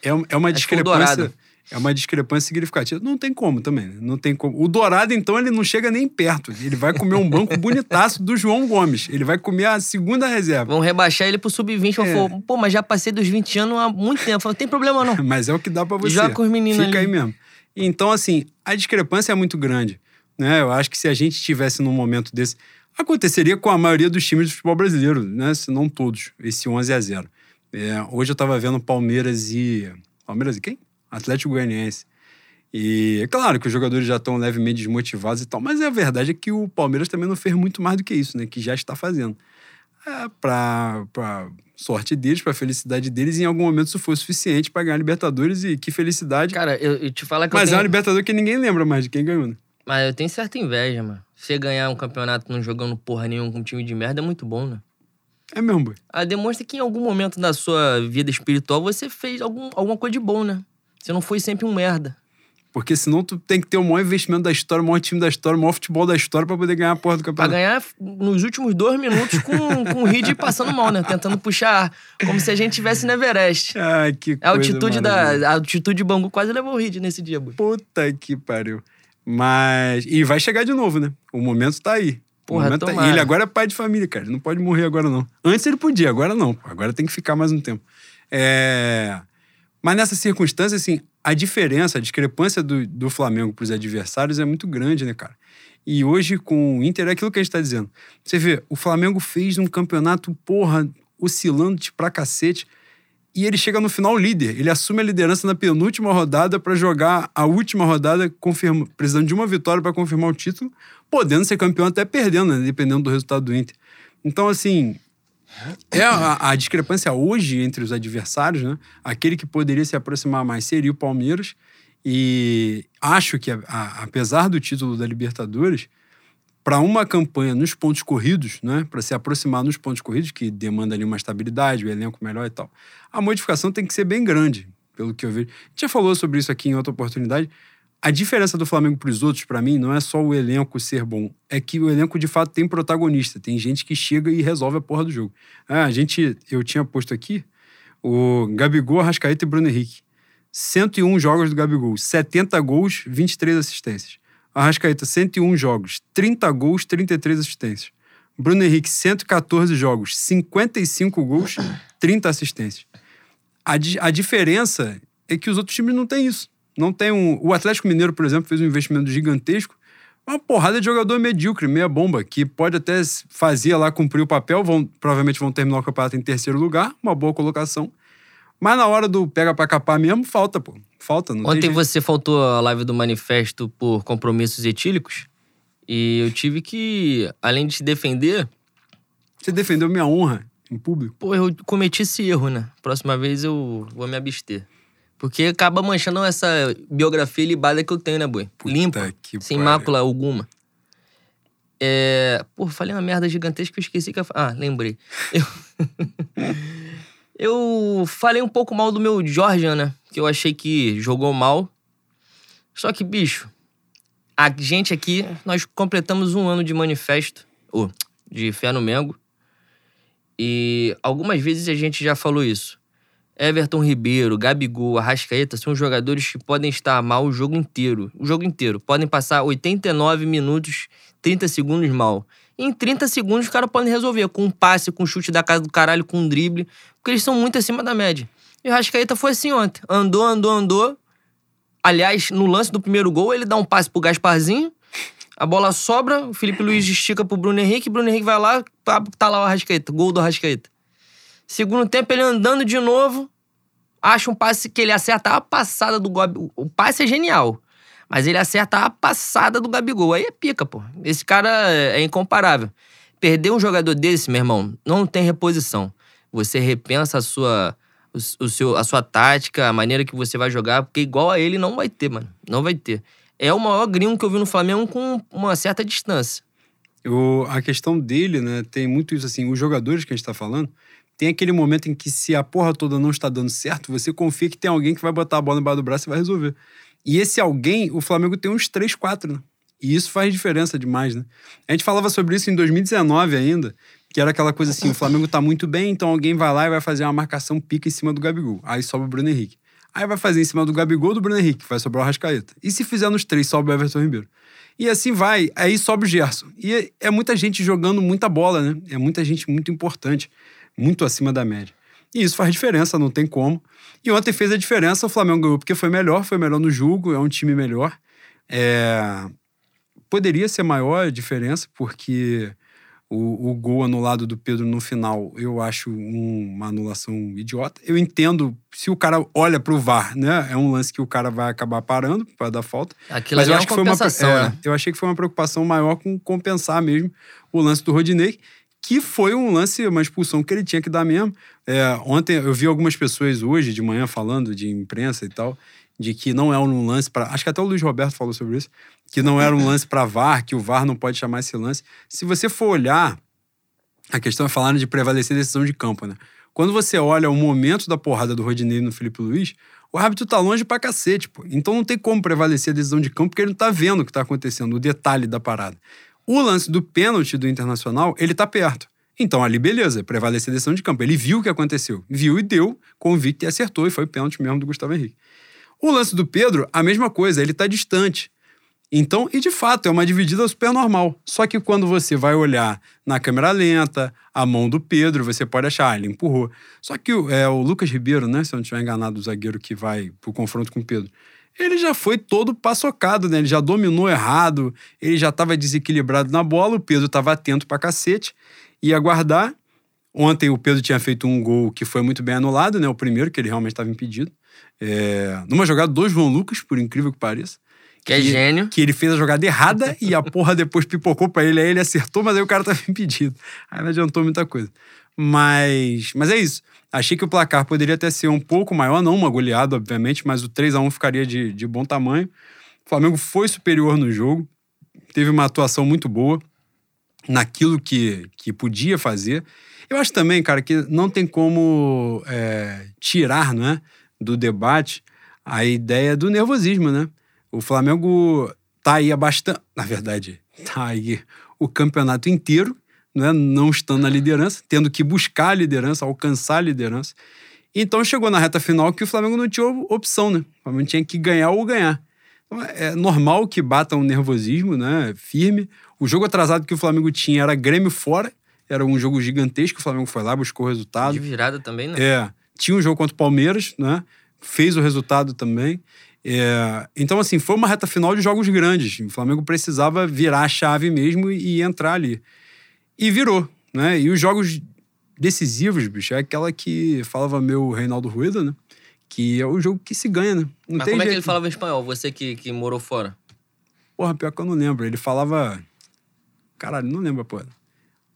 É, é uma
Acho
discrepância. É uma discrepância significativa. Não tem como também. né? Não tem como. O Dourado, então, ele não chega nem perto. Ele vai comer um banco bonitaço do João Gomes. Ele vai comer a segunda reserva.
Vão rebaixar ele pro sub-20. Eu
É.
falei, pô, mas já passei dos 20 anos há muito tempo. Não tem problema não. (laughs)
Mas é o que dá pra você.
Joga com os meninos
Fica
ali.
aí mesmo. Então, assim, a discrepância é muito grande. Né? Eu acho que se a gente estivesse num momento desse. Aconteceria com a maioria dos times do futebol brasileiro, né? Se não todos, esse 11 a 0 É, hoje eu tava vendo Palmeiras e. Palmeiras e quem? Atlético Goianiense. E é claro que os jogadores já estão levemente desmotivados e tal, mas a verdade é que o Palmeiras também não fez muito mais do que isso, né? Que já está fazendo. É, pra, pra sorte deles, pra felicidade deles, em algum momento isso foi suficiente pra ganhar a Libertadores e que felicidade.
Cara, eu, eu te falar que
mas
eu
é uma
tenho...
Libertadores que ninguém lembra mais de quem ganhou, né?
Mas eu tenho certa inveja, mano. Você ganhar um campeonato não jogando porra nenhuma com um time de merda é muito bom, né?
É mesmo, boy.
Ah, demonstra que em algum momento da sua vida espiritual você fez algum, alguma coisa de bom, né? Você não foi sempre um merda.
Porque senão tu tem que ter o maior investimento da história, o maior time da história, o maior futebol da história pra poder ganhar a porra do
Pra
campeonato.
ganhar nos últimos dois minutos com, com o Reed passando mal, né? Tentando puxar ar, como se a gente estivesse no Everest.
Ai, que
A altitude, da, a altitude de Bangu quase levou o Reed nesse dia, Bui.
Puta que pariu. Mas. E vai chegar de novo, né? O momento tá aí. O
Porra,
momento tá. E ele agora é pai de família, cara. Ele não pode morrer agora, não. Antes ele podia, agora não. Agora tem que ficar mais um tempo. É... Mas nessa circunstância, assim, a diferença, a discrepância do, do Flamengo pros adversários é muito grande, né, cara? E hoje, com o Inter, é aquilo que a gente tá dizendo. Você vê, o Flamengo fez um campeonato, porra, oscilando tipo, pra cacete. E ele chega no final líder. Ele assume a liderança na penúltima rodada pra jogar a última rodada, confirma, precisando de uma vitória pra confirmar o título, podendo ser campeão até perdendo, né, dependendo do resultado do Inter. Então, assim, é a, a discrepância hoje entre os adversários, né? Aquele que poderia se aproximar mais seria o Palmeiras. E acho que, a- a- apesar do título da Libertadores, para uma campanha nos pontos corridos, né, para se aproximar nos pontos corridos, que demanda ali uma estabilidade, o elenco melhor e tal, a modificação tem que ser bem grande, pelo que eu vejo. A gente já falou sobre isso aqui em outra oportunidade. A diferença do Flamengo para os outros, para mim, não é só o elenco ser bom, é que o elenco de fato tem protagonista, tem gente que chega e resolve a porra do jogo. Ah, a gente, eu tinha posto aqui o Gabigol, Arrascaeta e Bruno Henrique. 101 jogos do Gabigol, 70 gols, 23 assistências. Arrascaeta, 101 jogos, 30 gols, 33 assistências. Bruno Henrique, 114 jogos, 55 gols, 30 assistências. A, di- a diferença é que os outros times não têm isso. Não tem um. O Atlético Mineiro, por exemplo, fez um investimento gigantesco. Uma porrada de jogador medíocre, meia bomba, que pode até fazer lá cumprir o papel, vão, provavelmente vão terminar o campeonato em terceiro lugar, uma boa colocação. Mas na hora do pega pra capar mesmo, falta, pô. Falta, não
Ontem você faltou a live do manifesto por compromissos etílicos. E eu tive que, além de te defender,
Você defendeu minha honra em público.
pô, eu cometi esse erro, né? Próxima vez eu vou me abster. Porque acaba manchando essa biografia libada que eu tenho, né, boi?
Puta
Limpa, sem
pariu.
mácula alguma. É... Pô, falei uma merda gigantesca que eu esqueci que eu... Ah, lembrei. (laughs) Eu... (laughs) eu falei um pouco mal do meu Georgian, né? Que eu achei que jogou mal. Só que, bicho, a gente aqui, nós completamos um ano de manifesto, ou de fé no Mengo. E algumas vezes a gente já falou isso. Everton Ribeiro, Gabigol, Arrascaeta são jogadores que podem estar mal o jogo inteiro. O jogo inteiro. Podem passar 89 minutos, 30 segundos mal. E em 30 segundos os caras podem resolver com um passe, com um chute da casa do caralho, com um drible. Porque eles são muito acima da média. E o Arrascaeta foi assim ontem. Andou, andou, andou. Aliás, no lance do primeiro gol, ele dá um passe pro Gasparzinho. A bola sobra, o Felipe Luiz estica pro Bruno Henrique, Bruno Henrique vai lá, tá, tá lá o Arrascaeta, gol do Arrascaeta. Segundo tempo, ele andando de novo, acha um passe que ele acerta a passada do Gabigol. O passe é genial, mas ele acerta a passada do Gabigol. Aí é pica, pô. Esse cara é é incomparável. Perder um jogador desse, meu irmão, não tem reposição. Você repensa a sua, o, o seu, a sua tática, a maneira que você vai jogar, porque igual a ele não vai ter, mano. Não vai ter. É o maior gringo que eu vi no Flamengo com uma certa distância.
O- a questão dele, né, tem muito isso assim, os jogadores que a gente tá falando, tem aquele momento em que se a porra toda não está dando certo, você confia que tem alguém que vai botar a bola embaixo do braço e vai resolver. E esse alguém, o Flamengo tem uns 3, 4, né? E isso faz diferença demais, né? A gente falava sobre isso em 2019 ainda, que era aquela coisa assim, o Flamengo tá muito bem, então alguém vai lá e vai fazer uma marcação pica em cima do Gabigol. Aí sobe o Bruno Henrique. Aí vai fazer em cima do Gabigol do Bruno Henrique, vai sobrar o Rascaeta. E se fizer nos três, sobe o Everton Ribeiro. E assim vai, aí sobe o Gerson. E é, muita gente jogando muita bola, né? É muita gente muito importante, muito acima da média. E isso faz diferença, não tem como. E ontem fez a diferença, o Flamengo ganhou porque foi melhor, foi melhor no jogo, é um time melhor. É, Poderia ser maior a diferença, porque o, o gol anulado do Pedro no final eu acho um- uma anulação idiota. Eu entendo se o cara olha pro VAR, né? É um lance que o cara vai acabar parando para dar falta.
Aquilo
Mas eu
é
acho que foi uma, é,
né?
eu achei que foi uma preocupação maior com compensar mesmo o lance do Rodinei, que foi um lance, uma expulsão que ele tinha que dar mesmo. É, ontem eu vi algumas pessoas hoje de manhã falando de imprensa e tal, de que não é um lance para. Acho que até o Luiz Roberto falou sobre isso, que não era um lance para VAR, que o VAR não pode chamar esse lance. Se você for olhar, a questão é falar de prevalecer decisão de campo, né? Quando você olha o momento da porrada do Rodinei no Felipe Luiz, O árbitro tá longe pra cacete, pô. Então não tem como prevalecer a decisão de campo porque ele não tá vendo o que tá acontecendo, o detalhe da parada. O lance do pênalti do Internacional, ele tá perto. Então ali, beleza, prevalece a decisão de campo. Ele viu o que aconteceu. Viu e deu, convicto e acertou, e foi pênalti mesmo do Gustavo Henrique. O lance do Pedro, a mesma coisa, ele tá distante. Então, e de fato, é uma dividida super normal. Só que quando você vai olhar na câmera lenta, a mão do Pedro, você pode achar, ah, ele empurrou. Só que é, o Lucas Ribeiro, né? Se eu não estiver enganado, o zagueiro que vai pro confronto com o Pedro. Ele já foi todo paçocado, né? Ele já dominou errado, ele já estava desequilibrado na bola, o Pedro estava atento pra cacete, ia guardar. Ontem o Pedro tinha feito um gol que foi muito bem anulado, né? O primeiro, que ele realmente estava impedido. É... Numa jogada do João Lucas, por incrível que pareça.
Que é gênio.
Que ele fez a jogada errada (laughs) e a porra depois pipocou pra ele, aí ele acertou, mas aí o cara tava (laughs) impedido. Aí não adiantou muita coisa. Mas, mas é isso. Achei que o placar poderia até ser um pouco maior, não uma goleada, obviamente, mas o 3 a 1 ficaria de, de bom tamanho. O Flamengo foi superior no jogo, teve uma atuação muito boa naquilo que, que podia fazer. Eu acho também, cara, que não tem como é, tirar né, do debate a ideia do nervosismo, né? O Flamengo tá aí há bastante. Na verdade, tá aí o campeonato inteiro, né? não estando na liderança, tendo que buscar a liderança, alcançar a liderança. Então chegou na reta final que o Flamengo não tinha opção, né? O Flamengo tinha que ganhar ou ganhar. Então, é normal que bata um nervosismo, né? Firme. O jogo atrasado que o Flamengo tinha era Grêmio fora, era um jogo gigantesco. O Flamengo foi lá, buscou o resultado.
De virada também, né?
É. Tinha um jogo contra o Palmeiras, né? Fez o resultado também. É, então, assim, foi uma reta final de jogos grandes. O Flamengo precisava virar a chave mesmo e, e entrar ali. E virou, né? E os jogos decisivos, bicho, é aquela que falava meu Reinaldo Rueda, né? Que é o jogo que se ganha, né?
Não Mas como jeito. é que ele falava em espanhol? Você que, que morou fora?
Porra, pior que eu não lembro. Ele falava. Caralho, não lembro, porra.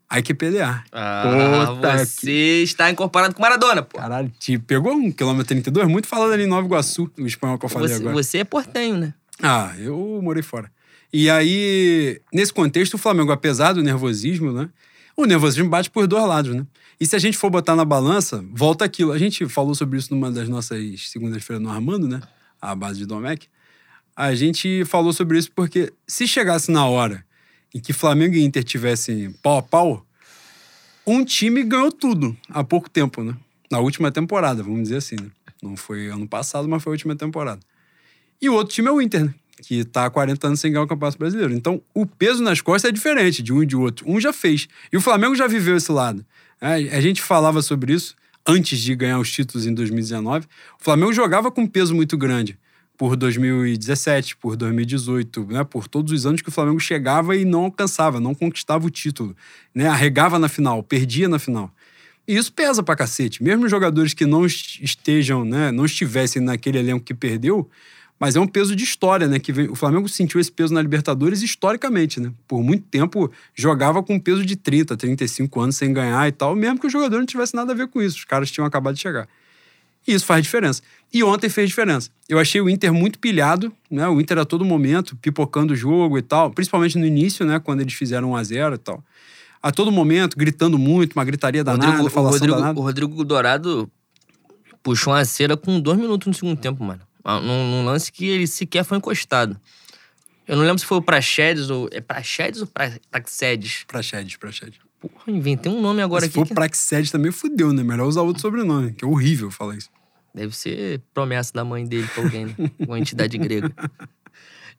Aí que pelear.
Ah, Puta você que... está incorporado com Maradona, pô.
Caralho, te pegou um quilômetro 32, muito falado ali em Nova Iguaçu, o espanhol que eu falei
você,
agora.
Você é portenho, né?
Ah, eu morei fora. E aí, nesse contexto, o Flamengo, apesar do nervosismo, né? O nervosismo bate por dois lados, né? E se a gente for botar na balança, volta aquilo. A gente falou sobre isso numa das nossas segundas-feiras no Armando, né? A base de Domecq. A gente falou sobre isso porque se chegasse na hora em que Flamengo e Inter tivessem pau a pau, um time ganhou tudo há pouco tempo, né? Na última temporada, vamos dizer assim, né? Não foi ano passado, mas foi a última temporada. E o outro time é o Inter, né? Que tá há 40 anos sem ganhar o Campeonato Brasileiro. Então, o peso nas costas é diferente de um e de outro. Um já fez. E o Flamengo já viveu esse lado. É, a gente falava sobre isso antes de ganhar os títulos em 2019. O Flamengo jogava com um peso muito grande por 2017, por 2018, né? Por todos os anos que o Flamengo chegava e não alcançava, não conquistava o título, né? Arregava na final, perdia na final. E isso pesa pra cacete. Mesmo jogadores que não estejam, né, não estivessem naquele elenco que perdeu, mas é um peso de história, né? Que vem, o Flamengo sentiu esse peso na Libertadores historicamente, né? Por muito tempo jogava com peso de 30, 35 anos sem ganhar e tal, mesmo que o jogador não tivesse nada a ver com isso. Os caras tinham acabado de chegar. E isso faz diferença. E ontem fez diferença. Eu achei o Inter muito pilhado, né? O Inter a todo momento, pipocando o jogo e tal, principalmente no início, né? Quando eles fizeram 1 a 0 e tal. A todo momento, gritando muito, uma gritaria danada,
Rodrigo, o Rodrigo, danada. O Rodrigo Dourado puxou uma cera com dois minutos no segundo tempo, mano. Num, num lance que ele sequer foi encostado. Eu não lembro se foi o Praxedes ou. É Praxedes ou Praxedes?
Praxedes, Praxedes.
Porra, inventei um nome agora
se
aqui.
Se for que... Praxedes também fudeu, né? Melhor usar outro sobrenome, que é horrível falar isso.
Deve ser promessa da mãe dele pra alguém, né? (laughs) Uma entidade grega.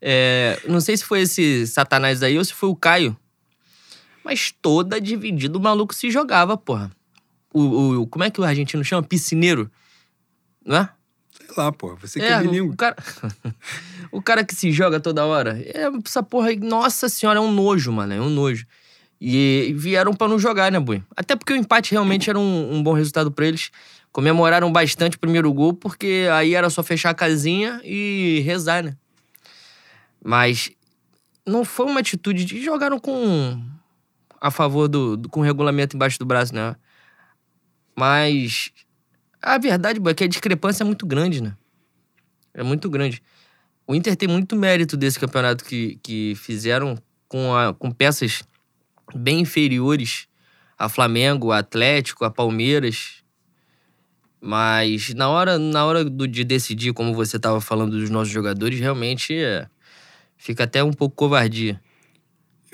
É, não sei se foi esse Satanás aí ou se foi o Caio. Mas toda dividida o maluco se jogava, porra. O, o, como é que o argentino chama? Piscineiro? Não é?
Sei lá, porra. Você que é, é bilíngue.
O cara... (laughs) o cara que se joga toda hora. É, essa porra aí, nossa senhora, é um nojo, mano. É um nojo. E vieram para não jogar, né, Bui? Até porque o empate realmente era um, um bom resultado para eles. Comemoraram bastante o primeiro gol, porque aí era só fechar a casinha e rezar, né? Mas não foi uma atitude de jogaram com a favor do, do com o regulamento embaixo do braço, né? Mas a verdade é que a discrepância é muito grande, né? É muito grande. O Inter tem muito mérito desse campeonato que, que fizeram com, a, com peças bem inferiores a Flamengo, a Atlético, a Palmeiras. Mas na hora, na hora do, de decidir, como você tava falando dos nossos jogadores, realmente é, fica até um pouco covardia.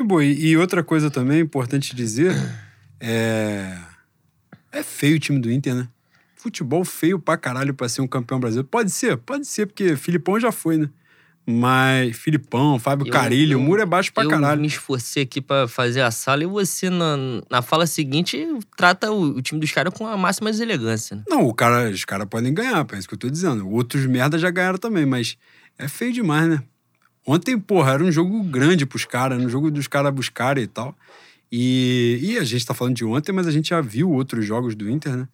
E, e outra coisa também importante dizer é. É feio o time do Inter, né? Futebol feio pra caralho pra ser um campeão brasileiro. Pode ser, pode ser, porque Filipão já foi, né? Mas Filipão, Fábio
Eu-
Carilho,
eu-
o muro é baixo pra
eu
caralho.
me esforcei aqui pra fazer a sala e você, na, na fala seguinte, trata o, o time dos caras com a máxima deselegância. Né?
Não, o cara, os caras podem ganhar, é isso que eu tô dizendo. Outros merda já ganharam também, mas é feio demais, né? Ontem, porra, era um jogo grande pros caras, era um jogo dos caras buscarem e tal. E, e a gente tá falando de ontem, mas a gente já viu outros jogos do Inter, né?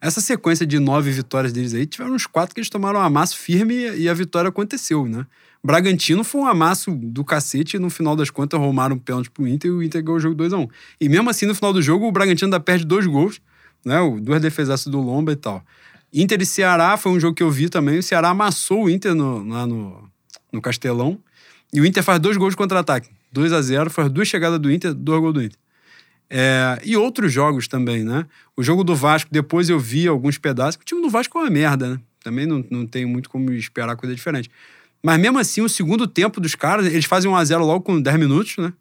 Essa sequência de nove vitórias deles aí, tiveram uns quatro que eles tomaram um amasso firme e, a vitória aconteceu, né? Bragantino foi um amasso do cacete e no final das contas arrumaram um pênalti pro Inter e o Inter ganhou o jogo 2x1. E mesmo assim, no final do jogo, o Bragantino ainda perde dois gols, né? Duas defesaças do Lomba e tal. Inter e Ceará foi um jogo que eu vi também. O Ceará amassou o Inter no, lá no, no Castelão. E o Inter faz dois gols de contra-ataque. 2 a 0 faz duas chegadas do Inter, dois gols do Inter. É, e outros jogos também, né? O jogo do Vasco, depois eu vi alguns pedaços. O time do Vasco é uma merda, né? Também não, não tem muito como esperar coisa diferente. Mas mesmo assim, o segundo tempo dos caras, eles fazem 1 a 0 logo com 10 minutos, né?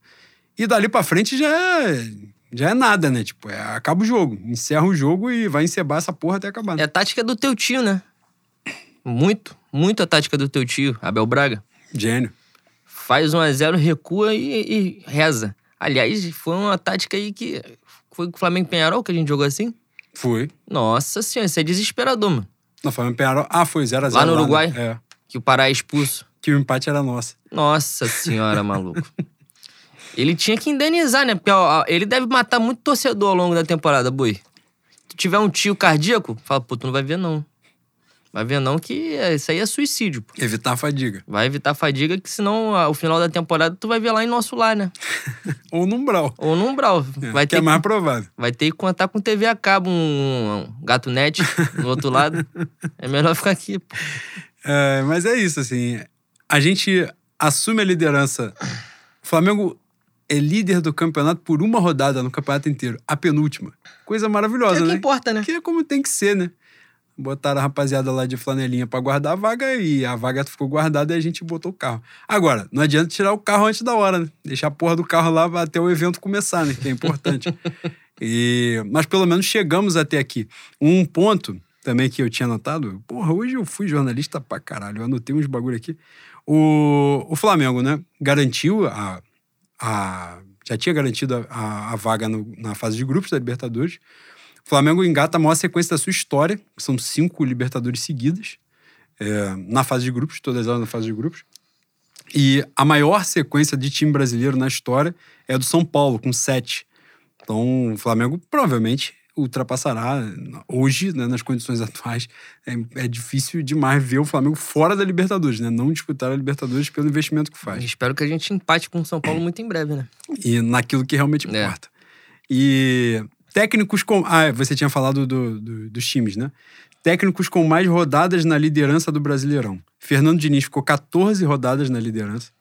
E dali pra frente já é, já é nada, né? Tipo, é, acaba o jogo. Encerra o jogo e vai encebar essa porra até acabar. né?
É a tática do teu tio, né? Muito, muito a tática do teu tio, Abel Braga.
Gênio.
Faz 1 a 0 recua e, e reza. Aliás, foi uma tática aí que. Foi com o Flamengo Penharol que a gente jogou assim?
Foi.
Nossa senhora, isso é desesperador, mano.
Não, Flamengo Penharol. Ah, foi 0 a 0
Lá no Uruguai?
né? É.
Que o Pará é expulso.
Que o empate era nosso.
Nossa senhora, (laughs) maluco. Ele tinha que indenizar, né? Porque ó, ele deve matar muito torcedor ao longo da temporada, boi. Se tu tiver um tio cardíaco, fala, pô, tu não vai ver não. Vai ver não que é- isso aí é suicídio, pô.
Evitar a fadiga.
Vai evitar a fadiga, que senão ao final da temporada tu vai ver lá em nosso lar, né? (laughs)
Ou no umbral.
Ou no umbral.
É,
Vai
que
ter
é
que,
mais provável.
vai ter que contar com TV a cabo, um, um gato net do outro lado. (laughs) É melhor ficar aqui, pô.
É, mas é isso, assim. A gente assume a liderança. O Flamengo é líder do campeonato por uma rodada no campeonato inteiro. A penúltima. Coisa maravilhosa,
É o que
né?
importa, né?
Que é como tem que ser, né? Botaram a rapaziada lá de flanelinha pra guardar a vaga e a vaga ficou guardada e a gente botou o carro. Agora, não adianta tirar o carro antes da hora, né? Deixar a porra do carro lá até o evento começar, né? Que é importante. (laughs) e, mas pelo menos chegamos até aqui. Um ponto também que eu tinha notado, porra, hoje eu fui jornalista pra caralho, eu anotei uns bagulho aqui. O, o Flamengo, né? Garantiu a. a já tinha garantido a, a, a vaga no- na fase de grupos da Libertadores. O Flamengo engata a maior sequência da sua história, que são cinco Libertadores seguidas, é, na fase de grupos, todas elas na fase de grupos. E a maior sequência de time brasileiro na história é a do São Paulo, com sete. Então, o Flamengo provavelmente ultrapassará hoje, né, nas condições atuais. É, é difícil demais ver o Flamengo fora da Libertadores, né? Não disputar a Libertadores pelo investimento que faz
Espero que a gente empate com o São Paulo muito em breve, né?
e naquilo que realmente
É.
importa. E técnicos com. Ah, você tinha falado do- do- dos times, né? Técnicos com mais rodadas na liderança do Brasileirão. Fernando Diniz ficou 14 rodadas na liderança.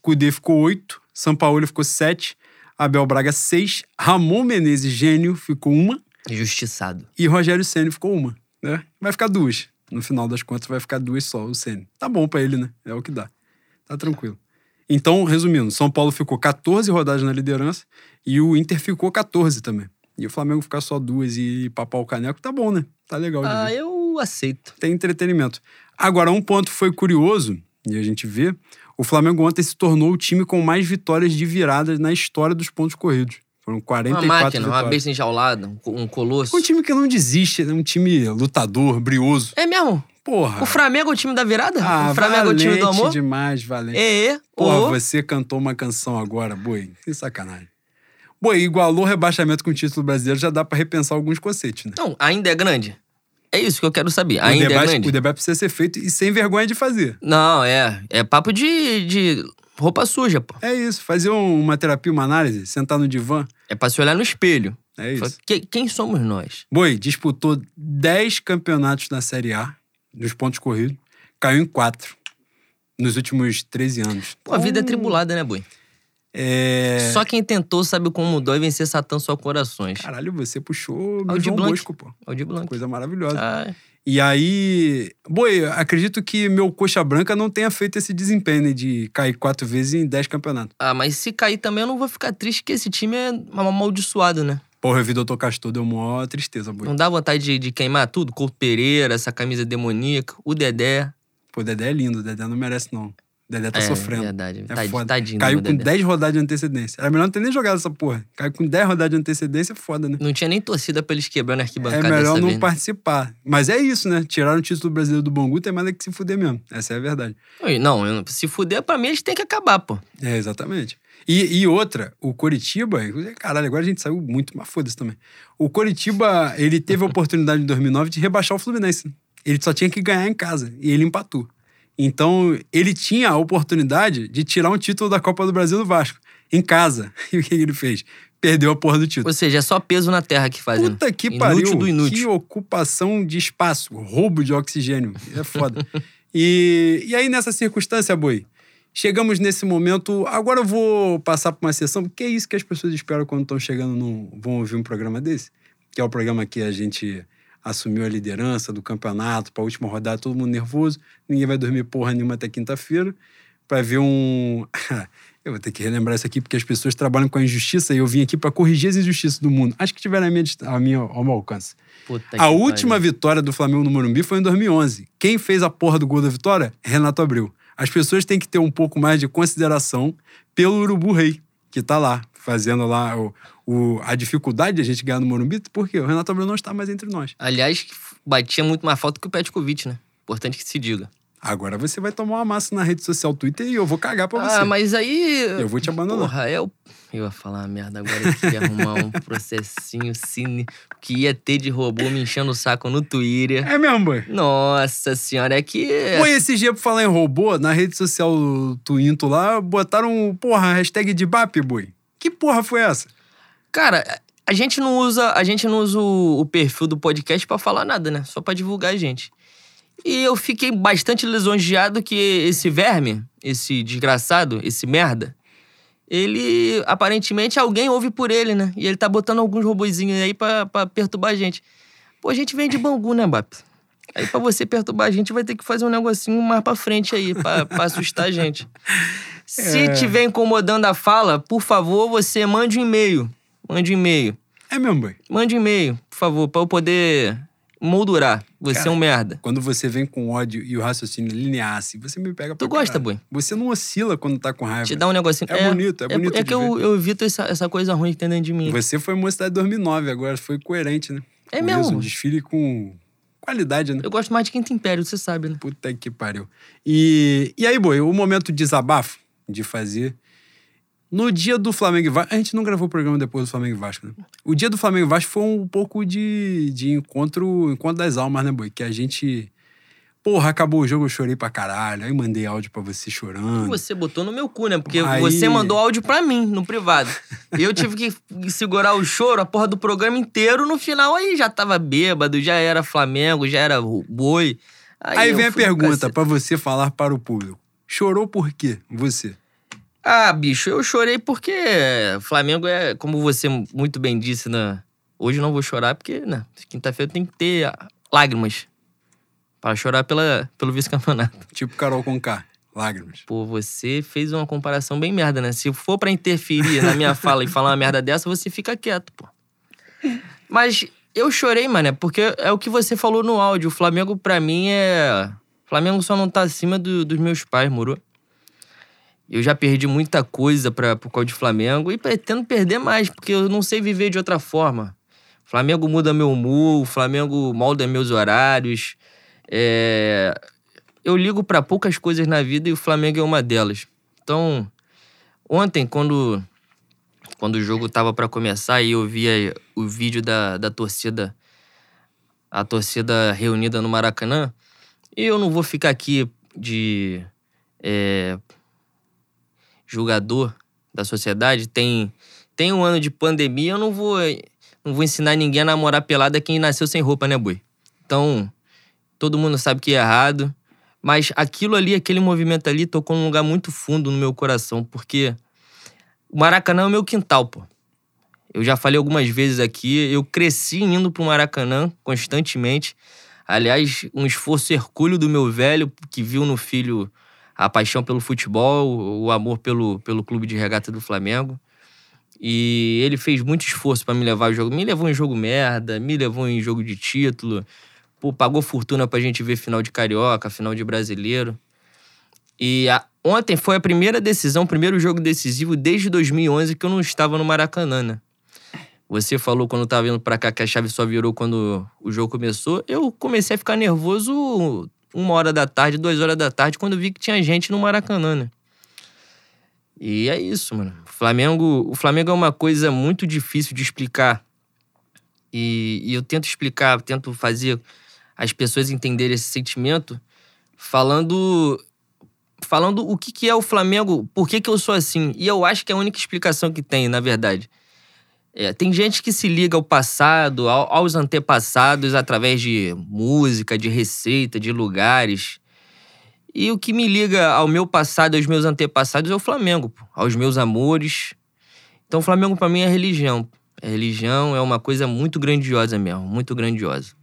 Cudê ficou 8. São Paulo ficou 7. Abel Braga, 6. Ramon Menezes, gênio, ficou uma.
Injustiçado.
E Rogério Ceni ficou uma. Né? Vai ficar duas. No final das contas, vai ficar duas só, o Ceni. Tá bom pra ele, né? É o que dá. Tá tranquilo. Então, resumindo, São Paulo ficou 14 rodadas na liderança e o Inter ficou 14 também. E o Flamengo ficar só duas e papar o caneco, tá bom, né? Tá legal ver.
Ah, eu aceito.
Tem entretenimento. Agora, um ponto foi curioso, e a gente vê, o Flamengo ontem se tornou o time com mais vitórias de virada na história dos pontos corridos. Foram 44
Uma máquina, uma
vitórias.
besta enjaulada, um co- colosso.
Um time que não desiste, né? um time lutador, brioso.
É mesmo?
Porra.
O Flamengo é o time da virada?
Ah,
o Flamengo é o time do amor?
demais, valente.
É, é.
Porra,
Ô.
você cantou uma canção agora, boi. Que sacanagem. Boi, igualou o rebaixamento com o título brasileiro, já dá pra repensar alguns conceitos, né?
Não, ainda é grande. É isso que eu quero saber.
o,
Ainda é
debate,
grande?
o debate precisa ser feito e sem vergonha de fazer.
Não, é. É papo de, de roupa suja, pô.
É isso, fazer um- uma terapia, uma análise, sentar no divã.
É pra se olhar no espelho.
É isso.
"Que- quem somos nós?
Boi, disputou 10 campeonatos na Série A, nos pontos corridos, caiu em 4 nos últimos 13 anos.
Pô, a vida é
Então,
tribulada, né, boi?
É...
Só quem tentou sabe como dói vencer Satã só corações.
Caralho, você puxou meu
Aldir
João
Blanc.
Bosco, pô.
Aldir Blanc.
Coisa maravilhosa.
Ah,
E aí, boi, acredito que meu coxa branca não tenha feito esse desempenho né, de cair quatro vezes em dez campeonatos.
ah, mas se cair também eu não vou ficar triste, que esse time é amaldiçoado, né?
Porra, eu vi Doutor Castor, deu maior tristeza, boi.
Não dá vontade de, de queimar tudo? Couto Pereira, essa camisa demoníaca, o Dedé.
Pô, Dedé é lindo, Dedé não merece, não. Dedé tá
é,
sofrendo.
verdade.
É
Tadinho,
foda.
tadinho
Caiu com
Dedé.
10 rodadas de antecedência. Era melhor não ter nem jogado essa porra. Caiu com 10 rodadas de antecedência, é foda, né?
Não tinha nem torcida pra eles quebrando a
É
arquibancada
melhor
dessa
não
vez. né?
participar. Mas é isso, né? Tiraram o título brasileiro do Bangu, tem mais é que se fuder mesmo. Essa é a verdade.
Não, não- se fuder, pra mim eles têm que acabar, pô.
É, exatamente. E, e outra, o Coritiba, caralho, agora a gente saiu muito, mas foda-se também. O Coritiba, ele teve a oportunidade em 2009 de rebaixar o Fluminense. Ele só tinha que ganhar em casa e ele empatou. Então, ele tinha a oportunidade de tirar um título da Copa do Brasil do Vasco, em casa. (laughs) E o que ele fez? Perdeu a porra do título.
Ou seja, é só peso na terra que fazem.
Puta que
Inútil
pariu.
do inútil.
Que ocupação de espaço, roubo de oxigênio. É foda. (laughs) e, e aí, nessa circunstância, Boi, chegamos nesse momento. Agora eu vou passar por uma sessão, porque é isso que as pessoas esperam quando estão chegando no. vão ouvir um programa desse, que é o programa que a gente assumiu a liderança do campeonato para a última rodada, todo mundo nervoso, ninguém vai dormir porra nenhuma até quinta-feira, para ver um. (laughs) Eu vou ter que relembrar isso aqui, porque as pessoas trabalham com a injustiça e eu vim aqui para corrigir as injustiças do mundo. Acho que tiveram a minha, a minha, ao meu alcance.
Puta
A última
pariu.
vitória do Flamengo no Morumbi foi em 2011. Quem fez a porra do gol da vitória? Renato Abreu. As pessoas têm que ter um pouco mais de consideração pelo Urubu Rei, que tá lá, fazendo lá o, o- a dificuldade de a gente ganhar no Morumbi, porque o Renato Abreu não está mais entre nós.
Aliás, batia muito mais falta que o Petkovic, né? Importante que se diga.
Agora você vai tomar uma massa na rede social Twitter e eu vou cagar pra você.
Ah, mas aí.
Eu vou te abandonar.
Porra, o. Eu ia falar uma merda agora, eu queria arrumar um (laughs) processinho cine que ia ter de robô me enchendo o saco no Twitter.
É mesmo, boy.
Nossa senhora, é que.
Pô, esse dia, por falar em robô, na rede social Twinto lá, botaram, porra, hashtag de BAP, boy. Que porra foi essa?
Cara, a gente não usa, a gente não usa o, o perfil do podcast pra falar nada, né? Só pra divulgar a gente. E eu fiquei bastante lisonjeado que esse verme, esse desgraçado, esse merda, ele aparentemente alguém ouve por ele, né? E ele tá botando alguns robozinhos aí pra, pra perturbar a gente. Pô, a gente vem de Bangu, né, Bap? Aí pra você perturbar a gente vai ter que fazer um negocinho mais pra frente aí, pra, pra assustar a gente. (laughs) Se
É.
tiver incomodando a fala, por favor, você mande um e-mail. Mande um e-mail.
É mesmo, boy.
Mande um e-mail, por favor, pra eu poder moldurar. Você
Cara,
é um merda.
Quando você vem com ódio e o raciocínio linear, assim, você me pega pra
Tu gosta, boi?
Você não oscila quando tá com raiva.
Te dá um negocinho.
É bonito, é bonito
É, que eu, eu evito essa, essa coisa ruim que tem dentro de mim.
Você foi mocidade 2009, agora foi coerente, né?
É
Com
mesmo.
isso, Um desfile com qualidade, né?
Eu gosto mais de Quinto Império, você sabe, né?
Puta que pariu. E, e aí, boi, o momento de desabafo de fazer. No dia do Flamengo e Vasco. A gente não gravou o programa depois do Flamengo e Vasco, né? O dia do Flamengo e Vasco foi um pouco de, de encontro, encontro das almas, né, boi? Que a gente. Porra, acabou o jogo, eu chorei pra caralho. Aí mandei áudio pra você chorando.
Você botou no meu cu, né? Porque
Aí-
você mandou áudio pra mim, no privado. Eu tive que segurar o choro, a porra do programa inteiro. No final, aí já tava bêbado, já era Flamengo, já era boi.
Aí,
eu
vem a pergunta pra você falar para o público. Chorou por quê? Você.
Ah, bicho, eu chorei porque Flamengo é, como você muito bem disse, né? Hoje não vou chorar porque, né? Quinta-feira tem que ter lágrimas. Para chorar pela, pelo vice-campeonato. (laughs)
Tipo Carol Conká. Lágrimas.
Pô, você fez uma comparação bem merda, né? Se for pra interferir na minha fala e falar uma merda dessa, você fica quieto, pô. Mas eu chorei, mano, porque é o que você falou no áudio. O Flamengo, pra mim, é. O Flamengo só não tá acima do- dos meus pais, moro? Eu já perdi muita coisa pra, por causa de Flamengo e pretendo perder mais, porque eu não sei viver de outra forma. Flamengo muda meu humor, o Flamengo molda meus horários. É, eu ligo pra poucas coisas na vida e o Flamengo é uma delas. Então, ontem, quando, quando o jogo tava pra começar e eu via o vídeo da, da torcida, a torcida reunida no Maracanã, e eu não vou ficar aqui de é, julgador da sociedade. Tem, tem um ano de pandemia, eu não vou, não vou ensinar ninguém a namorar pelada quem nasceu sem roupa, né, boi? Então, todo mundo sabe que é errado. Mas aquilo ali, aquele movimento ali, tocou num lugar muito fundo no meu coração, porque O Maracanã é o meu quintal, pô. Eu já falei algumas vezes aqui, eu cresci indo pro Maracanã constantemente. Aliás, um esforço hercúleo do meu velho, que viu no filho a paixão pelo futebol, o amor pelo, pelo clube de regata do Flamengo. E ele fez muito esforço para me levar ao jogo. Me levou em jogo merda, me levou em jogo de título. Pô, pagou fortuna pra gente ver final de Carioca, final de Brasileiro. E a, ontem foi a primeira decisão, o primeiro jogo decisivo desde 2011 que eu não estava no Maracanã, né? Você falou quando tava vindo pra cá que a chave só virou quando o jogo começou. Eu comecei a ficar nervoso uma hora da tarde, duas horas da tarde, quando vi que tinha gente no Maracanã, né? E é isso, mano. O Flamengo, o Flamengo é uma coisa muito difícil de explicar. E, e eu tento explicar, tento fazer as pessoas entenderem esse sentimento falando falando o que, que é o Flamengo, por que, que eu sou assim. E eu acho que é a única explicação que tem, na verdade. É, tem gente que se liga ao passado, ao, aos antepassados, através de música, de receita, de lugares. E o que me liga ao meu passado, aos meus antepassados, é o Flamengo, pô, aos meus amores. Então, o Flamengo para mim é religião. É religião, é uma coisa muito grandiosa mesmo, muito grandiosa.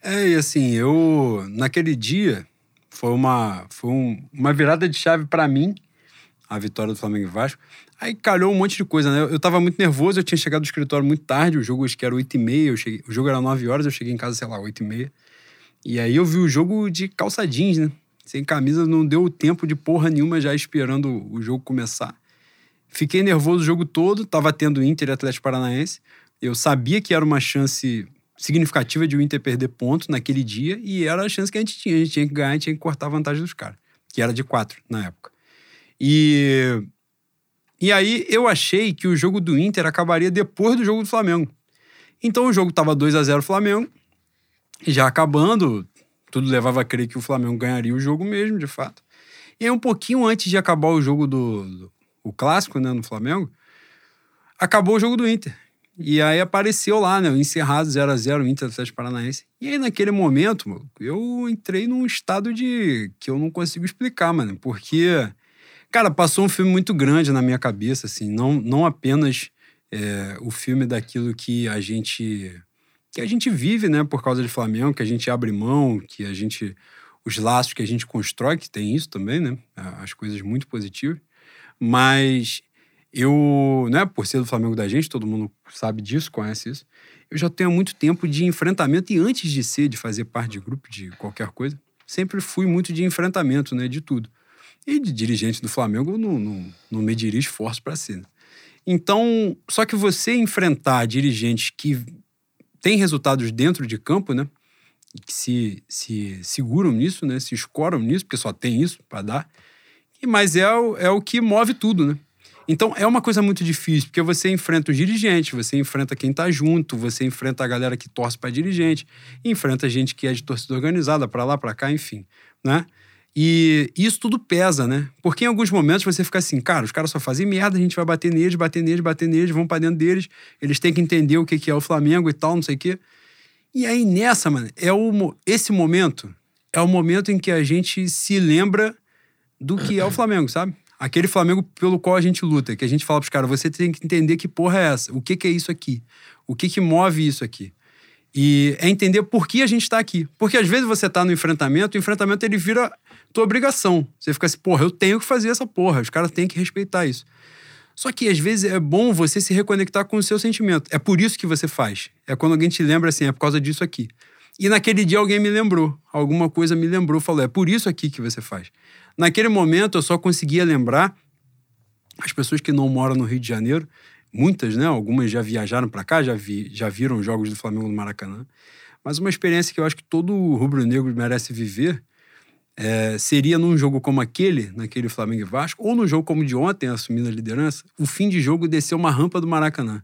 É, e assim, eu, naquele dia, foi uma, foi um, uma virada de chave para mim, a vitória do Flamengo e Vasco. Aí calhou um monte de coisa, né? Eu tava muito nervoso, eu tinha chegado do escritório muito tarde, o jogo acho que era 8 e meia, eu cheguei, o jogo era 9 horas, eu cheguei em casa, sei lá, 8 e meia. E aí eu vi o jogo de calça jeans, né? Sem camisa, não deu tempo de porra nenhuma já esperando o jogo começar. Fiquei nervoso o jogo todo, tava tendo Inter e Atlético Paranaense. Eu sabia que era uma chance significativa de o Inter perder ponto naquele dia e era a chance que a gente tinha. A gente tinha que ganhar, a gente tinha que cortar a vantagem dos caras, que era de quatro na época. E e aí eu achei que o jogo do Inter acabaria depois do jogo do Flamengo. Então o jogo estava 2 a 0 Flamengo, já acabando, tudo levava a crer que o Flamengo ganharia o jogo mesmo, de fato. E aí um pouquinho antes de acabar o jogo do, do o clássico, né, no Flamengo, acabou o jogo do Inter. E aí apareceu lá, né, encerrado 0 a 0 Inter Atlético Paranaense. E aí naquele momento, eu entrei num estado de que eu não consigo explicar, mano, porque Cara, passou um filme muito grande na minha cabeça, assim, não, não apenas é, o filme daquilo que a gente que a gente vive, né, por causa de Flamengo, que a gente abre mão, que a gente os laços que a gente constrói, que tem isso também, né, as coisas muito positivas, mas eu, né, por ser do Flamengo da gente, todo mundo sabe disso, conhece isso. Eu já tenho muito tempo de enfrentamento e antes de ser, de fazer parte de grupo de qualquer coisa, sempre fui muito de enfrentamento, né, de tudo. E de dirigente do Flamengo, não, não, não mediria esforço para ser. Né? Então, só que você enfrentar dirigentes que têm resultados dentro de campo, né? Que se, se seguram nisso, né? Se escoram nisso, porque só tem isso para dar. Mas é o, é o que move tudo, né? Então é uma coisa muito difícil, porque você enfrenta os dirigentes, você enfrenta quem tá junto, você enfrenta a galera que torce para dirigente, enfrenta gente que é de torcida organizada, para lá, para cá, enfim, né? E isso tudo pesa, né? Porque em alguns momentos você fica assim, cara, os caras só fazem merda, a gente vai bater neles, bater neles, bater neles, vão pra dentro deles, eles têm que entender o que é o Flamengo e tal, não sei o quê. E aí nessa, mano, é o, esse momento é o momento em que a gente se lembra do que é o Flamengo, sabe? Aquele Flamengo pelo qual a gente luta, que a gente fala pros caras, você tem que entender que porra é essa, o que, que é isso aqui, o que, que move isso aqui. E é entender por que a gente está aqui. Porque às vezes você está no enfrentamento, o enfrentamento ele vira tua obrigação. Você fica assim, porra, eu tenho que fazer essa porra, os caras têm que respeitar isso. Só que às vezes é bom você se reconectar com o seu sentimento. É por isso que você faz. É quando alguém te lembra assim, é por causa disso aqui. E naquele dia alguém me lembrou, alguma coisa me lembrou, falou, é por isso aqui que você faz. Naquele momento eu só conseguia lembrar as pessoas que não moram no Rio de Janeiro, muitas, né? Algumas já viajaram para cá, já, vi, já viram jogos do Flamengo no Maracanã. Mas uma experiência que eu acho que todo rubro-negro merece viver é, seria num jogo como aquele, naquele Flamengo e Vasco, ou num jogo como de ontem, assumindo a liderança, o fim de jogo descer uma rampa do Maracanã.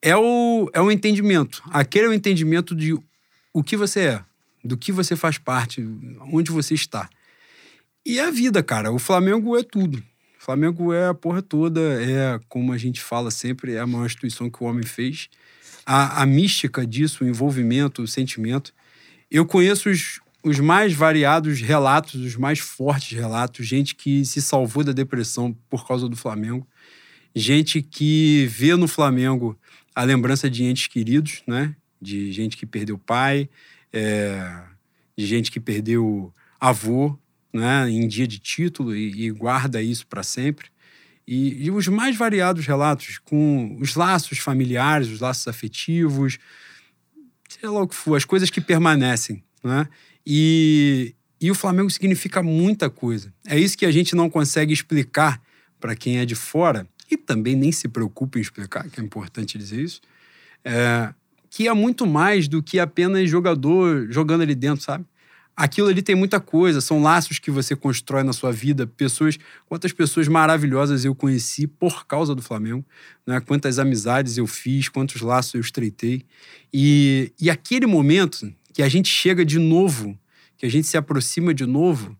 É o, é o entendimento. Aquele é o entendimento de o que você é, do que você faz parte, onde você está. E a vida, cara. O Flamengo é tudo. Flamengo é a porra toda, é, como a gente fala sempre, é a maior instituição que o homem fez. A, a mística disso, o envolvimento, o sentimento. Eu conheço os, os mais variados relatos, os mais fortes relatos, gente que se salvou da depressão por causa do Flamengo. gente que vê no Flamengo a lembrança de entes queridos, né? De gente que perdeu pai, é, de gente que perdeu avô, né? Em dia de título e, e guarda isso para sempre. E, e, os mais variados relatos, com os laços familiares, os laços afetivos, sei lá o que for, as coisas que permanecem, né? E, e o Flamengo significa muita coisa. É isso que a gente não consegue explicar para quem é de fora, e também nem se preocupa em explicar, que é importante dizer isso, é, que é muito mais do que apenas jogador jogando ali dentro, sabe? Aquilo ali tem muita coisa, são laços que você constrói na sua vida, pessoas, quantas pessoas maravilhosas eu conheci por causa do Flamengo, né? quantas amizades eu fiz, quantos laços eu estreitei. E, e aquele momento que a gente chega de novo, que a gente se aproxima de novo,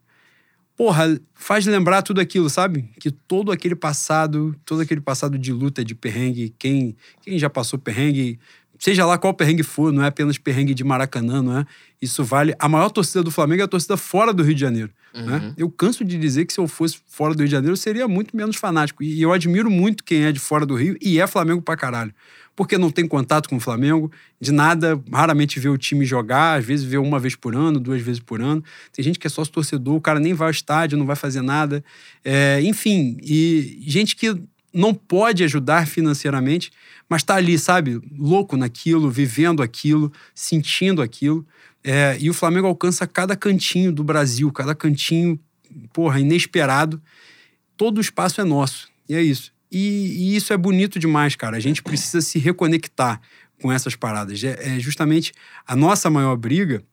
porra, faz lembrar tudo aquilo, sabe? Que todo aquele passado, todo aquele passado de luta, de perrengue, quem, quem já passou perrengue, seja lá qual perrengue for, não é apenas perrengue de Maracanã, não é? Isso vale. A maior torcida do Flamengo é a torcida fora do Rio de Janeiro. Né? Uhum. Né? Eu canso de dizer que se eu fosse fora do Rio de Janeiro, eu seria muito menos fanático. E eu admiro muito quem é de fora do Rio e é Flamengo pra caralho porque não tem contato com o Flamengo, de nada, raramente vê o time jogar, às vezes vê uma vez por ano, duas vezes por ano. Tem gente que é sócio torcedor, o cara nem vai ao estádio, não vai fazer nada. É, enfim, e gente que não pode ajudar financeiramente, mas está ali, sabe, louco naquilo, vivendo aquilo, sentindo aquilo. É, e o Flamengo alcança cada cantinho do Brasil, cada cantinho, porra, inesperado. Todo o espaço é nosso. E é isso. E, e, isso é bonito demais, cara. A gente precisa se reconectar com essas paradas. É, é, justamente a nossa maior briga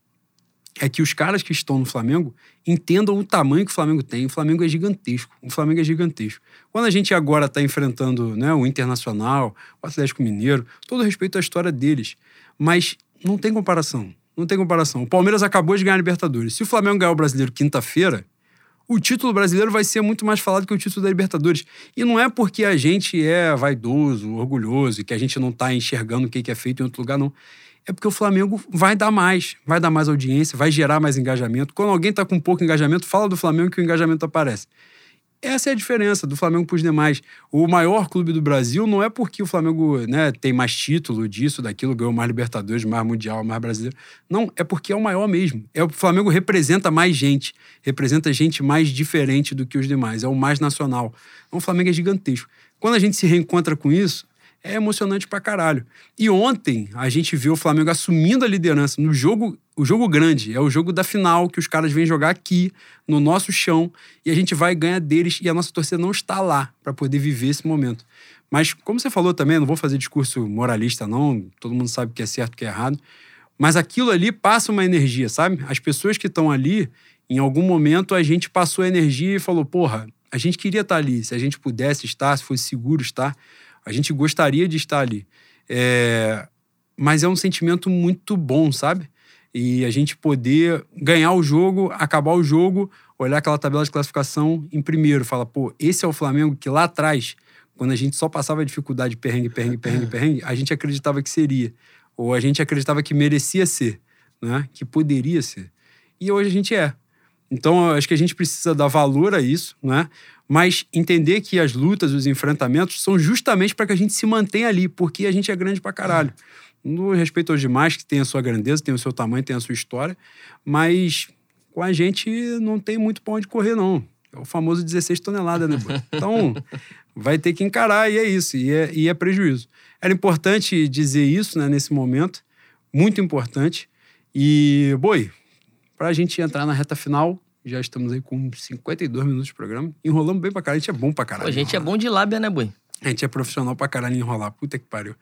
é que os caras que estão no Flamengo entendam o tamanho que o Flamengo tem. O Flamengo é gigantesco. O Flamengo é gigantesco. Quando a gente agora está enfrentando né, o Internacional, o Atlético Mineiro, todo respeito à história deles, mas não tem comparação. Não tem comparação. O Palmeiras acabou de ganhar a Libertadores. Se o Flamengo ganhar o Brasileiro quinta-feira, o título brasileiro vai ser muito mais falado que o título da Libertadores. E não é porque a gente é vaidoso, orgulhoso e que a gente não está enxergando o que é feito em outro lugar, não. É porque o Flamengo vai dar mais, vai dar mais audiência, vai gerar mais engajamento. Quando alguém está com pouco engajamento, fala do Flamengo que o engajamento aparece. Essa é a diferença do Flamengo para os demais. O maior clube do Brasil não é porque o Flamengo né, tem mais título disso, daquilo, ganhou mais Libertadores, mais Mundial, mais Brasileiro. Não, é porque é o maior mesmo. É o Flamengo representa mais gente, representa gente mais diferente do que os demais, é o mais nacional. Então o Flamengo é gigantesco. Quando a gente se reencontra com isso, é emocionante pra caralho. E ontem a gente viu o Flamengo assumindo a liderança no jogo, o jogo grande, é o jogo da final que os caras vêm jogar aqui, no nosso chão, e a gente vai ganhar deles e a nossa torcida não está lá para poder viver esse momento. Mas como você falou também, não vou fazer discurso moralista não, todo mundo sabe que é certo e que é errado, mas aquilo ali passa uma energia, sabe? As pessoas que estão ali, em algum momento a gente passou a energia e falou, porra, a gente queria estar ali, se a gente pudesse estar, se fosse seguro estar, a gente gostaria de estar ali. É... Mas é um sentimento muito bom, sabe? E a gente poder ganhar o jogo, acabar o jogo, olhar aquela tabela de classificação em primeiro, falar, pô, esse é o Flamengo que lá atrás, quando a gente só passava dificuldade, perrengue, perrengue, perrengue, perrengue, a gente acreditava que seria. Ou a gente acreditava que merecia ser, né? que poderia ser. E hoje a gente é. Então, acho que a gente precisa dar valor a isso, né? mas entender que as lutas, os enfrentamentos são justamente para que a gente se mantenha ali, porque a gente é grande pra caralho. No respeito aos demais, que tem a sua grandeza, tem o seu tamanho, tem a sua história, mas com a gente não tem muito pra onde correr, não. É o famoso 16 toneladas, né? Então, vai ter que encarar e é isso, e é, e é prejuízo. Era importante dizer isso, né, nesse momento, muito importante. E, boi, para a gente entrar na reta final, já estamos aí com 52 minutos de programa. Enrolamos bem pra caralho. A gente é bom pra caralho.
Pô, a gente é bom de lábia, né, Boi?
A gente é profissional pra caralho enrolar. Puta que pariu.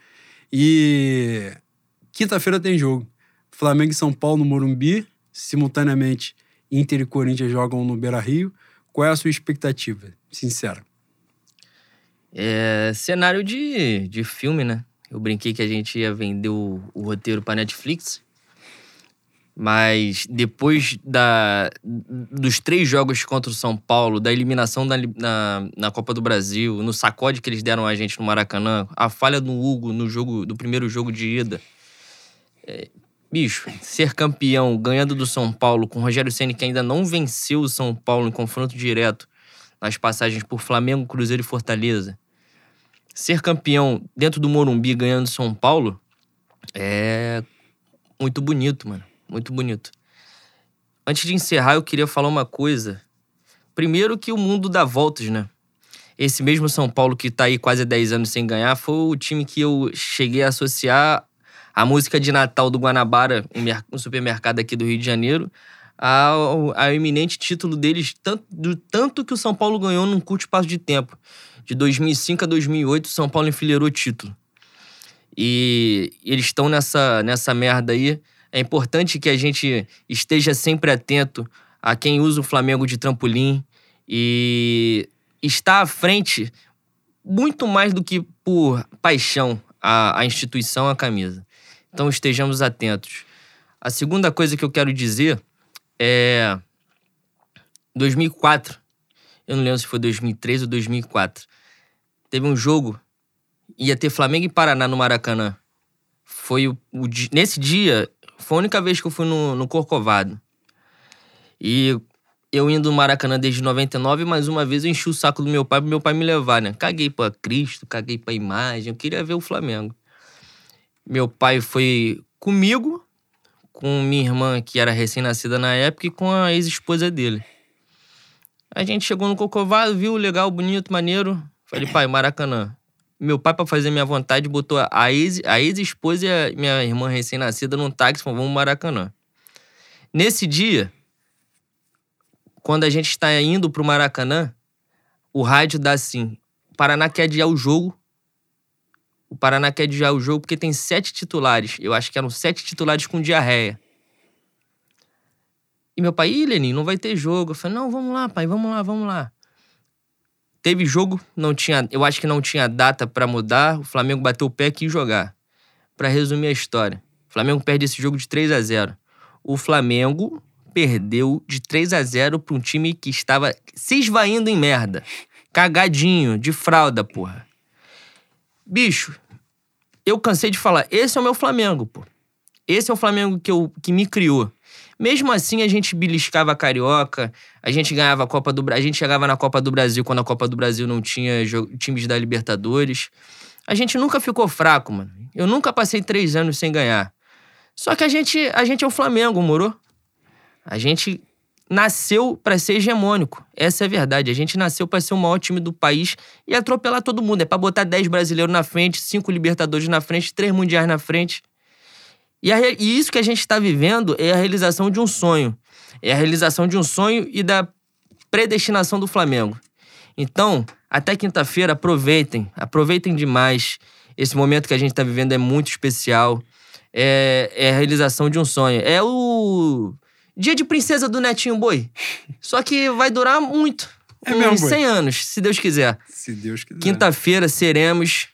E quinta-feira tem jogo. Flamengo e São Paulo no Morumbi. Simultaneamente, Inter e Corinthians jogam no Beira-Rio. Qual é a sua expectativa? Sincera.
É cenário de, de filme, né? Eu brinquei que a gente ia vender o, o roteiro pra Netflix. Mas depois da, dos três jogos contra o São Paulo, da eliminação da, na, na Copa do Brasil, no sacode que eles deram a gente no Maracanã, a falha do Hugo no jogo do primeiro jogo de ida. É, bicho, ser campeão ganhando do São Paulo com o Rogério Ceni que ainda não venceu o São Paulo em confronto direto nas passagens por Flamengo, Cruzeiro e Fortaleza. ser campeão dentro do Morumbi ganhando São Paulo é muito bonito, mano. Muito bonito. Antes de encerrar, eu queria falar uma coisa. Primeiro que o mundo dá voltas, né? Esse mesmo São Paulo que tá aí quase 10 anos sem ganhar foi o time que eu cheguei a associar a música de Natal do Guanabara, um supermercado aqui do Rio de Janeiro, ao, ao título deles, tanto, do tanto que o São Paulo ganhou num curto espaço de tempo. De 2005 a 2008, o São Paulo enfileirou título. E eles estão nessa, nessa merda aí. É importante que a gente esteja sempre atento a quem usa o Flamengo de trampolim e está à frente muito mais do que por paixão a, a instituição, a camisa. Então estejamos atentos. A segunda coisa que eu quero dizer é 2004. Eu não lembro se foi 2003 ou 2004. Teve um jogo ia ter Flamengo e Paraná no Maracanã. Foi o, o nesse dia foi a única vez que eu fui no, no Corcovado. E eu indo no Maracanã desde 99, mais uma vez eu enchi o saco do meu pai pro meu pai me levar, né? Caguei pra Cristo, caguei pra imagem, eu queria ver o Flamengo. Meu pai foi comigo, com minha irmã, que era recém-nascida na época, e com a ex-esposa dele. A gente chegou no Cocovado, viu, legal, bonito, maneiro. Falei, pai, Maracanã. Meu pai, pra fazer minha vontade, botou a ex-esposa ex e a minha irmã recém-nascida num táxi falou, vamos Maracanã. Nesse dia, quando a gente está indo pro Maracanã, o rádio dá assim: o Paraná quer adiar o jogo o Paraná quer adiar o jogo porque tem sete titulares. Eu acho que eram sete titulares com diarreia. E meu pai, ih, Lenin, não vai ter jogo. Eu falei, não, vamos lá, pai, vamos lá, vamos lá. Teve jogo, não tinha, eu acho que não tinha data para mudar. O Flamengo bateu o pé e jogar. Para resumir a história, o Flamengo perde esse jogo de 3 a 0. O Flamengo perdeu de 3 a 0 para um time que estava se esvaindo em merda. Cagadinho, de fralda, porra. Bicho, eu cansei de falar, esse é o meu Flamengo, pô. Esse é o Flamengo que, eu, que me criou. Mesmo assim, a gente beliscava a Carioca, a gente ganhava a Copa do Brasil, a gente chegava na Copa do Brasil quando a Copa do Brasil não tinha times da Libertadores. A gente nunca ficou fraco, mano. Eu nunca passei três anos sem ganhar. Só que a gente, a gente é o Flamengo, moro? A gente nasceu para ser hegemônico. Essa é a verdade. A gente nasceu para ser o maior time do país e atropelar todo mundo. É para botar 10 brasileiros na frente, 5 Libertadores na frente, 3 Mundiais na frente. E, a, e isso que a gente está vivendo é a realização de um sonho. É a realização de um sonho e da predestinação do Flamengo. Então, até quinta-feira, aproveitem. Aproveitem demais. Esse momento que a gente está vivendo é muito especial. É, é a realização de um sonho. É o Dia de Princesa do Netinho Boi. Só que vai durar muito. É uns mesmo, 100 anos, se Deus quiser.
Se Deus quiser.
Quinta-feira seremos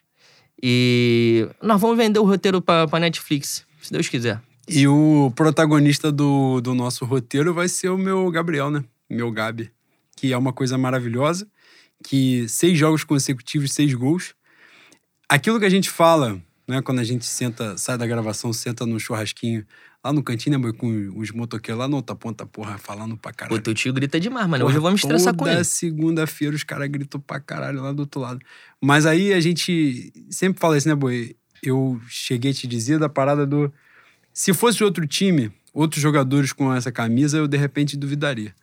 e nós vamos vender o roteiro pra Netflix, se Deus quiser.
E o protagonista do, do nosso roteiro vai ser o meu Gabriel, né? Meu Gabi. Que é uma coisa maravilhosa. Que seis jogos consecutivos, seis gols. Aquilo que a gente fala, né? Quando a gente senta, sai da gravação, senta no churrasquinho Lá no cantinho, né, com os motoqueiros lá na outra ponta, porra, falando pra caralho.
O teu tio grita demais, mano. Hoje eu vou me estressar com ele.
Toda segunda-feira os caras gritam pra caralho lá do outro lado. Mas aí a gente sempre fala isso, né, boi? Eu cheguei a te dizer da parada do. Se fosse outro time, outros jogadores com essa camisa, eu de repente duvidaria.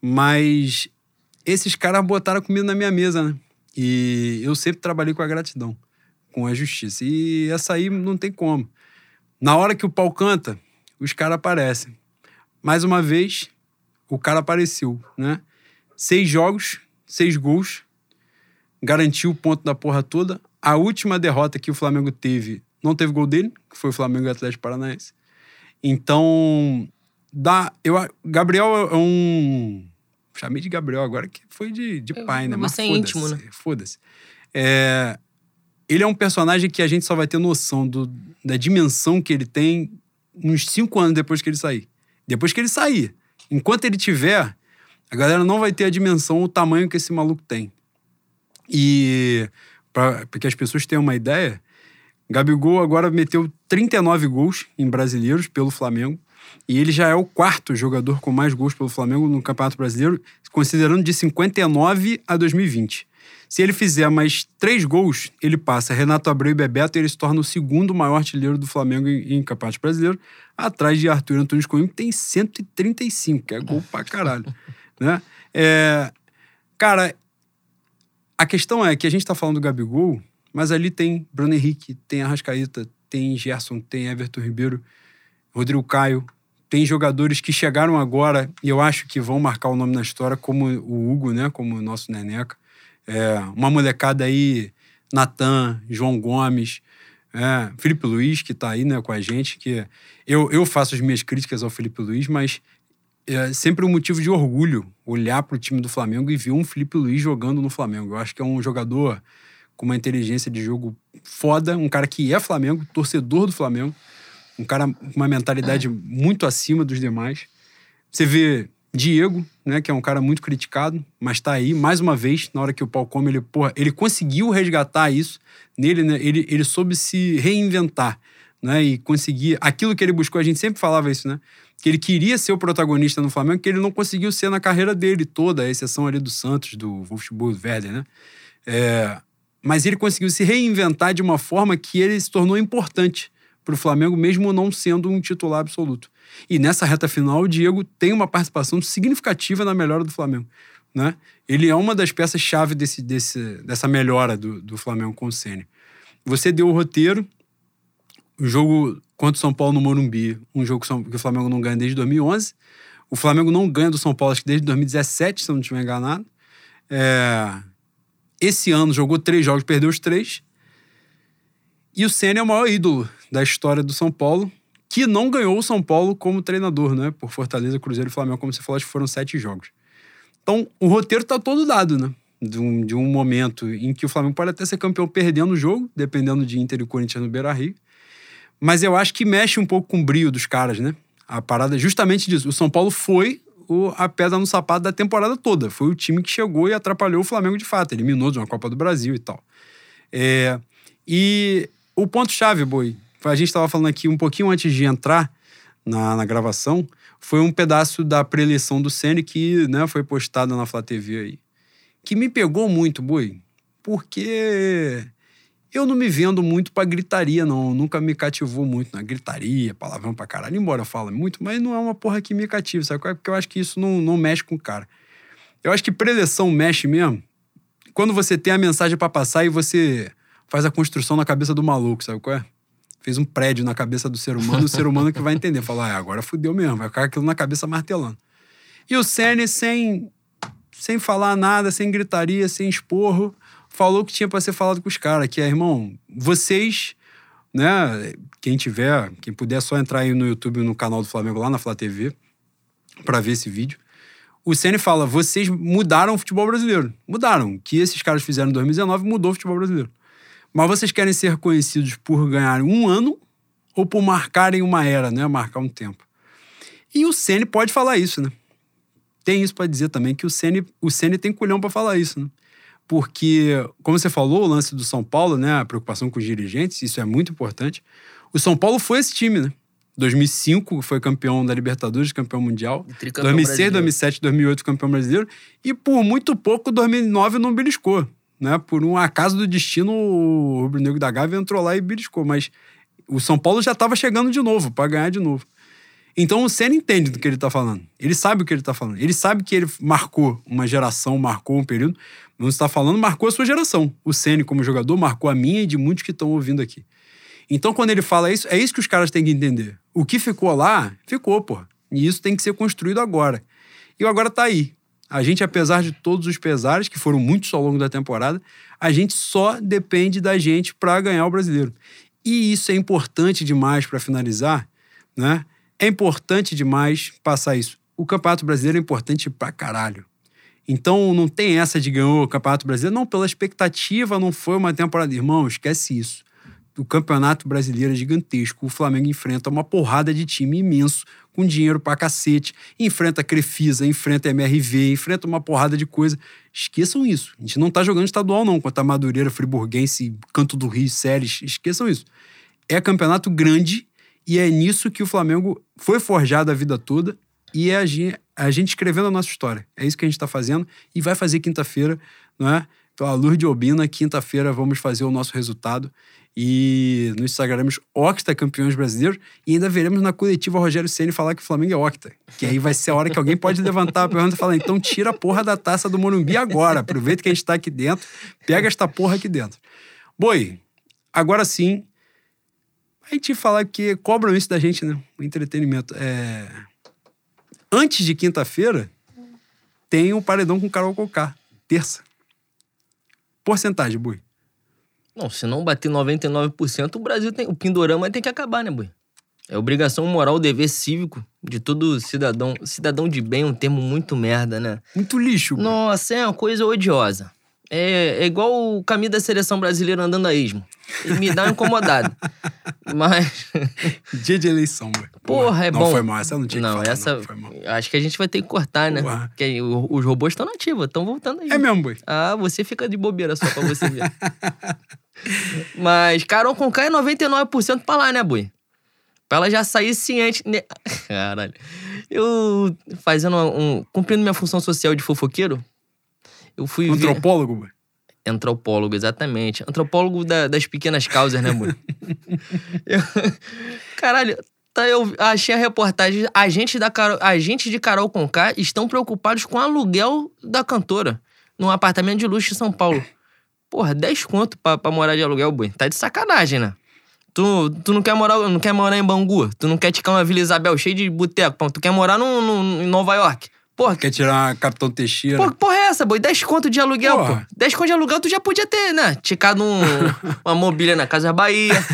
Mas esses caras botaram comida na minha mesa, né? E eu sempre trabalhei com a gratidão, com a justiça. E essa aí não tem como. Na hora que o pau canta, os caras aparecem. Mais uma vez, o cara apareceu, né? Seis jogos, seis gols, garantiu o ponto da porra toda. A última derrota que o Flamengo teve, não teve gol dele, que foi o Flamengo e Atlético Paranaense. Então, dá, eu, Gabriel é um. Chamei de Gabriel agora, que foi de, de pai, né?
Mas é íntimo, né?
Foda-se. É, ele é um personagem que a gente só vai ter noção do, da dimensão que ele tem uns cinco anos depois que ele sair. Depois que ele sair. Enquanto ele tiver, a galera não vai ter a dimensão, o tamanho que esse maluco tem. E para que as pessoas tenham uma ideia, Gabigol agora meteu 39 gols em brasileiros pelo Flamengo. E ele já é o quarto jogador com mais gols pelo Flamengo no Campeonato Brasileiro, considerando de 59 a 2020. Se ele fizer mais três gols, ele passa Renato Abreu e Bebeto e ele se torna o segundo maior artilheiro do Flamengo em, em Campeonato Brasileiro, atrás de Arthur Antunes Coimbra, que tem 135, que é gol pra caralho. (laughs) né? É, cara, a questão é que a gente tá falando do Gabigol, mas ali tem Bruno Henrique, tem Arrascaeta, tem Gerson, tem Everton Ribeiro, Rodrigo Caio, tem jogadores que chegaram agora e eu acho que vão marcar o nome na história, como o Hugo, né? Como o nosso Neneca. É, uma molecada aí, Natan, João Gomes, é, Felipe Luiz, que tá aí né, com a gente. que Eu, eu faço as minhas críticas ao Felipe Luiz, mas é sempre um motivo de orgulho olhar para o time do Flamengo e ver um Felipe Luiz jogando no Flamengo. Eu acho que é um jogador com uma inteligência de jogo foda, um cara que é Flamengo, torcedor do Flamengo um cara com uma mentalidade muito acima dos demais. Você vê Diego, né, que é um cara muito criticado, mas tá aí, mais uma vez, na hora que o pau come, ele, porra, ele conseguiu resgatar isso nele, né, ele, ele soube se reinventar, né, e conseguir aquilo que ele buscou, a gente sempre falava isso, né, que ele queria ser o protagonista no Flamengo, que ele não conseguiu ser na carreira dele toda, a exceção ali do Santos, do Wolfsburg, do Werder, né, é, mas ele conseguiu se reinventar de uma forma que ele se tornou importante, para o Flamengo, mesmo não sendo um titular absoluto. E nessa reta final, o Diego tem uma participação significativa na melhora do Flamengo. Né? Ele é uma das peças-chave desse, desse, dessa melhora do, do Flamengo com o Senna. Você deu o roteiro, o jogo contra o São Paulo no Morumbi, um jogo que o Flamengo não ganha desde 2011. O Flamengo não ganha do São Paulo acho que desde 2017, se eu não estiver enganado. É... Esse ano jogou três jogos, perdeu os três. E o Senna é o maior ídolo da história do São Paulo, que não ganhou o São Paulo como treinador, né? Por Fortaleza, Cruzeiro e Flamengo, como você falou, acho que foram sete jogos. Então, o roteiro tá todo dado, né? De um, de um momento em que o Flamengo pode até ser campeão perdendo o jogo, dependendo de Inter e Corinthians no Beira-Rio. Mas eu acho que mexe um pouco com o brio dos caras, né? A parada é justamente disso. O São Paulo foi o, a pedra no sapato da temporada toda. Foi o time que chegou e atrapalhou o Flamengo de fato. Eliminou de uma Copa do Brasil e tal. É, e o ponto-chave, Boi, a gente estava falando aqui um pouquinho antes de entrar na, na gravação, foi um pedaço da preleção do Senna que né, foi postada na Flá TV aí. Que me pegou muito, Boi, porque eu não me vendo muito pra gritaria, não. Nunca me cativou muito na gritaria, palavrão pra caralho. Embora eu fale muito, mas não é uma porra que me cativa, sabe? Porque eu acho que isso não, não mexe com o cara. Eu acho que preleção mexe mesmo quando você tem a mensagem para passar e você faz a construção na cabeça do maluco, sabe qual é? Fez um prédio na cabeça do ser humano, o ser humano que vai entender. Falar, ah, agora fudeu mesmo, vai ficar aquilo na cabeça martelando. E o Sene, sem, sem falar nada, sem gritaria, sem esporro, falou que tinha para ser falado com os caras, que é, irmão, vocês, né, quem tiver, quem puder só entrar aí no YouTube, no canal do Flamengo, lá na Flá TV, para ver esse vídeo. O Ceni fala: vocês mudaram o futebol brasileiro. Mudaram. O que esses caras fizeram em 2019 mudou o futebol brasileiro. Mas vocês querem ser conhecidos por ganhar um ano ou por marcarem uma era, né? Marcar um tempo. E o Ceni pode falar isso, né? Tem isso para dizer também que o Ceni, o Ceni tem culhão para falar isso, né? Porque, como você falou, o lance do São Paulo, né? A preocupação com os dirigentes, isso é muito importante. O São Paulo foi esse time, né? 2005 foi campeão da Libertadores, campeão mundial. 2006, brasileiro. 2007, 2008 campeão brasileiro. E por muito pouco, 2009 não beliscou né? Por um acaso do destino, o Rubro Negro da Gávea entrou lá e beliscou, mas o São Paulo já estava chegando de novo, para ganhar de novo. Então o Senna entende do que ele está falando. Ele sabe o que ele está falando. Ele sabe que ele marcou uma geração, marcou um período. Não está falando, marcou a sua geração. O Senna, como jogador, marcou a minha e de muitos que estão ouvindo aqui. Então, quando ele fala isso, é isso que os caras têm que entender. O que ficou lá, ficou, pô. E isso tem que ser construído agora. E agora tá aí. A gente, apesar de todos os pesares, que foram muitos ao longo da temporada, a gente só depende da gente para ganhar o brasileiro. E isso é importante demais para finalizar, né? É importante demais passar isso. O Campeonato Brasileiro é importante pra caralho. Então não tem essa de ganhar o Campeonato Brasileiro. Não, pela expectativa, não foi uma temporada. Irmão, esquece isso o Campeonato Brasileiro é gigantesco. O Flamengo enfrenta uma porrada de time imenso, com dinheiro pra cacete. Enfrenta Crefisa, enfrenta MRV, enfrenta uma porrada de coisa. Esqueçam isso. A gente não tá jogando estadual, não, contra a Madureira, Friburguense, Canto do Rio, Séries. Esqueçam isso. É campeonato grande e é nisso que o Flamengo foi forjado a vida toda e é a gente, a gente escrevendo a nossa história. É isso que a gente tá fazendo e vai fazer quinta-feira, não é? Então, a Luz de Albina, quinta-feira, vamos fazer o nosso resultado. E nos sagraremos Octa campeões brasileiros. E ainda veremos na coletiva Rogério Ceni falar que o Flamengo é Octa. Que aí vai ser a hora que alguém pode levantar a pergunta e falar: então tira a porra da taça do Morumbi agora. Aproveita que a gente tá aqui dentro, pega esta porra aqui dentro. Boi, agora sim. A gente falar que cobram isso da gente, né? O entretenimento. É... Antes de quinta-feira, tem o paredão com Carol Cocá. Terça. Porcentagem, Bui.
Não, se não bater 99%, o Brasil tem. O Pindorama tem que acabar, né, Bui? É obrigação moral, dever cívico de todo cidadão. Cidadão de bem é um termo muito merda, né?
Muito lixo. Bui.
Nossa, é uma coisa odiosa. É, é igual o caminho da seleção brasileira andando a esmo. Ele me dá incomodado. (laughs) Mas.
Dia de eleição, Bui.
Porra, é
não
bom.
foi mal, essa não tinha que
Não,
falar,
essa.
não,
acho que a gente vai ter que cortar, né?
Porra.
Porque os robôs estão nativos, estão voltando aí.
É mesmo, Bui.
Ah, você fica de bobeira só pra você ver. (laughs) Mas Carol Conká é 99% pra lá, né, Bui? Pra ela já sair ciente. né? (laughs) Caralho. Eu, fazendo um. cumprindo minha função social de fofoqueiro, eu fui ver.
Antropólogo.
Antropólogo, exatamente. Antropólogo da- das pequenas causas, né, Bui? (laughs) Eu- Caralho, tá, eu achei a reportagem. Agentes, da Carol, agentes de Carol Conká estão preocupados com o aluguel da cantora num apartamento de luxo em São Paulo. Porra, 10 conto pra, pra morar de aluguel, Bui. Tá de sacanagem, né? Tu, tu não, quer morar, não quer morar em Bangu? Tu não quer ticar uma Vila Isabel cheia de boteco? Tu quer morar no, no- em Nova York? Porra,
Quer tirar uma Capitão Teixeira?
Que porra é essa, boi? 10 conto de aluguel,
Porra.
pô. 10 conto de aluguel tu já podia ter, né? Ticado um, (laughs) uma mobília na Casa Bahia,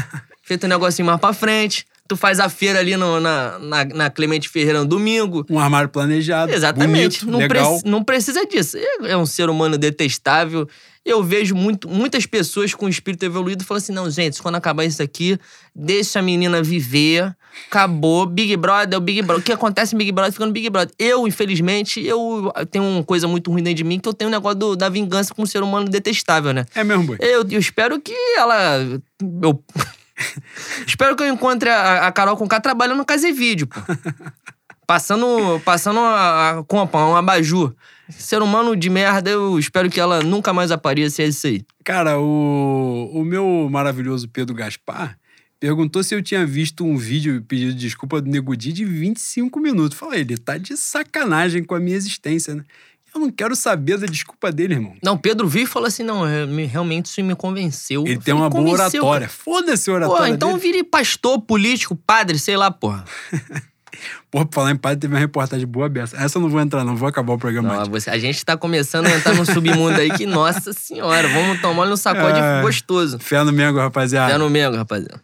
feito um negocinho mais pra frente. Tu faz a feira ali no- na, na, na Clemente Ferreira no domingo.
Um armário planejado.
Exatamente.
Bonito,
não,
legal.
preci- não precisa disso. É é um ser humano detestável. Eu vejo muito, muitas pessoas com espírito evoluído falando assim: não, gente, quando acabar isso aqui, deixa a menina viver. Acabou. Big Brother é o Big Brother. O que acontece em Big Brother fica no Big Brother. Eu, infelizmente, eu tenho uma coisa muito ruim dentro de mim, que eu tenho um negócio do- da vingança com um ser humano detestável, né?
É mesmo, Bui.
Eu, eu espero que ela. Eu. (laughs) espero que eu encontre a, a Carol com K trabalhando no Casa e Vídeo, pô. (laughs) Passando, passando a, a compa, um abajur. Ser humano de merda, eu espero que ela nunca mais apareça, é isso aí.
Cara, o, o meu maravilhoso Pedro Gaspar perguntou se eu tinha visto um vídeo pedindo desculpa do Nego Di de 25 minutos. Falei, ele tá de sacanagem com a minha existência, né? Eu não quero saber da desculpa dele, irmão.
Não, Pedro viu e falou assim: não, é, me- realmente isso me convenceu.
Ele
Eu
tem
falei,
uma boa
"Convenceu,
oratória. Foda-se a
cara." Pô,
oratória
então
dele.
vire pastor, político, padre, sei lá, porra. (laughs)
Porra, pra falar em padre, teve uma reportagem boa beça. Essa eu não vou entrar, não. Vou acabar o programa
Não, você- a gente tá começando a entrar num submundo aí que, (laughs) nossa senhora, vamos tomar no sacode
É.
gostoso.
Fé no Mengo, rapaziada.
Até no Mengo, rapaziada.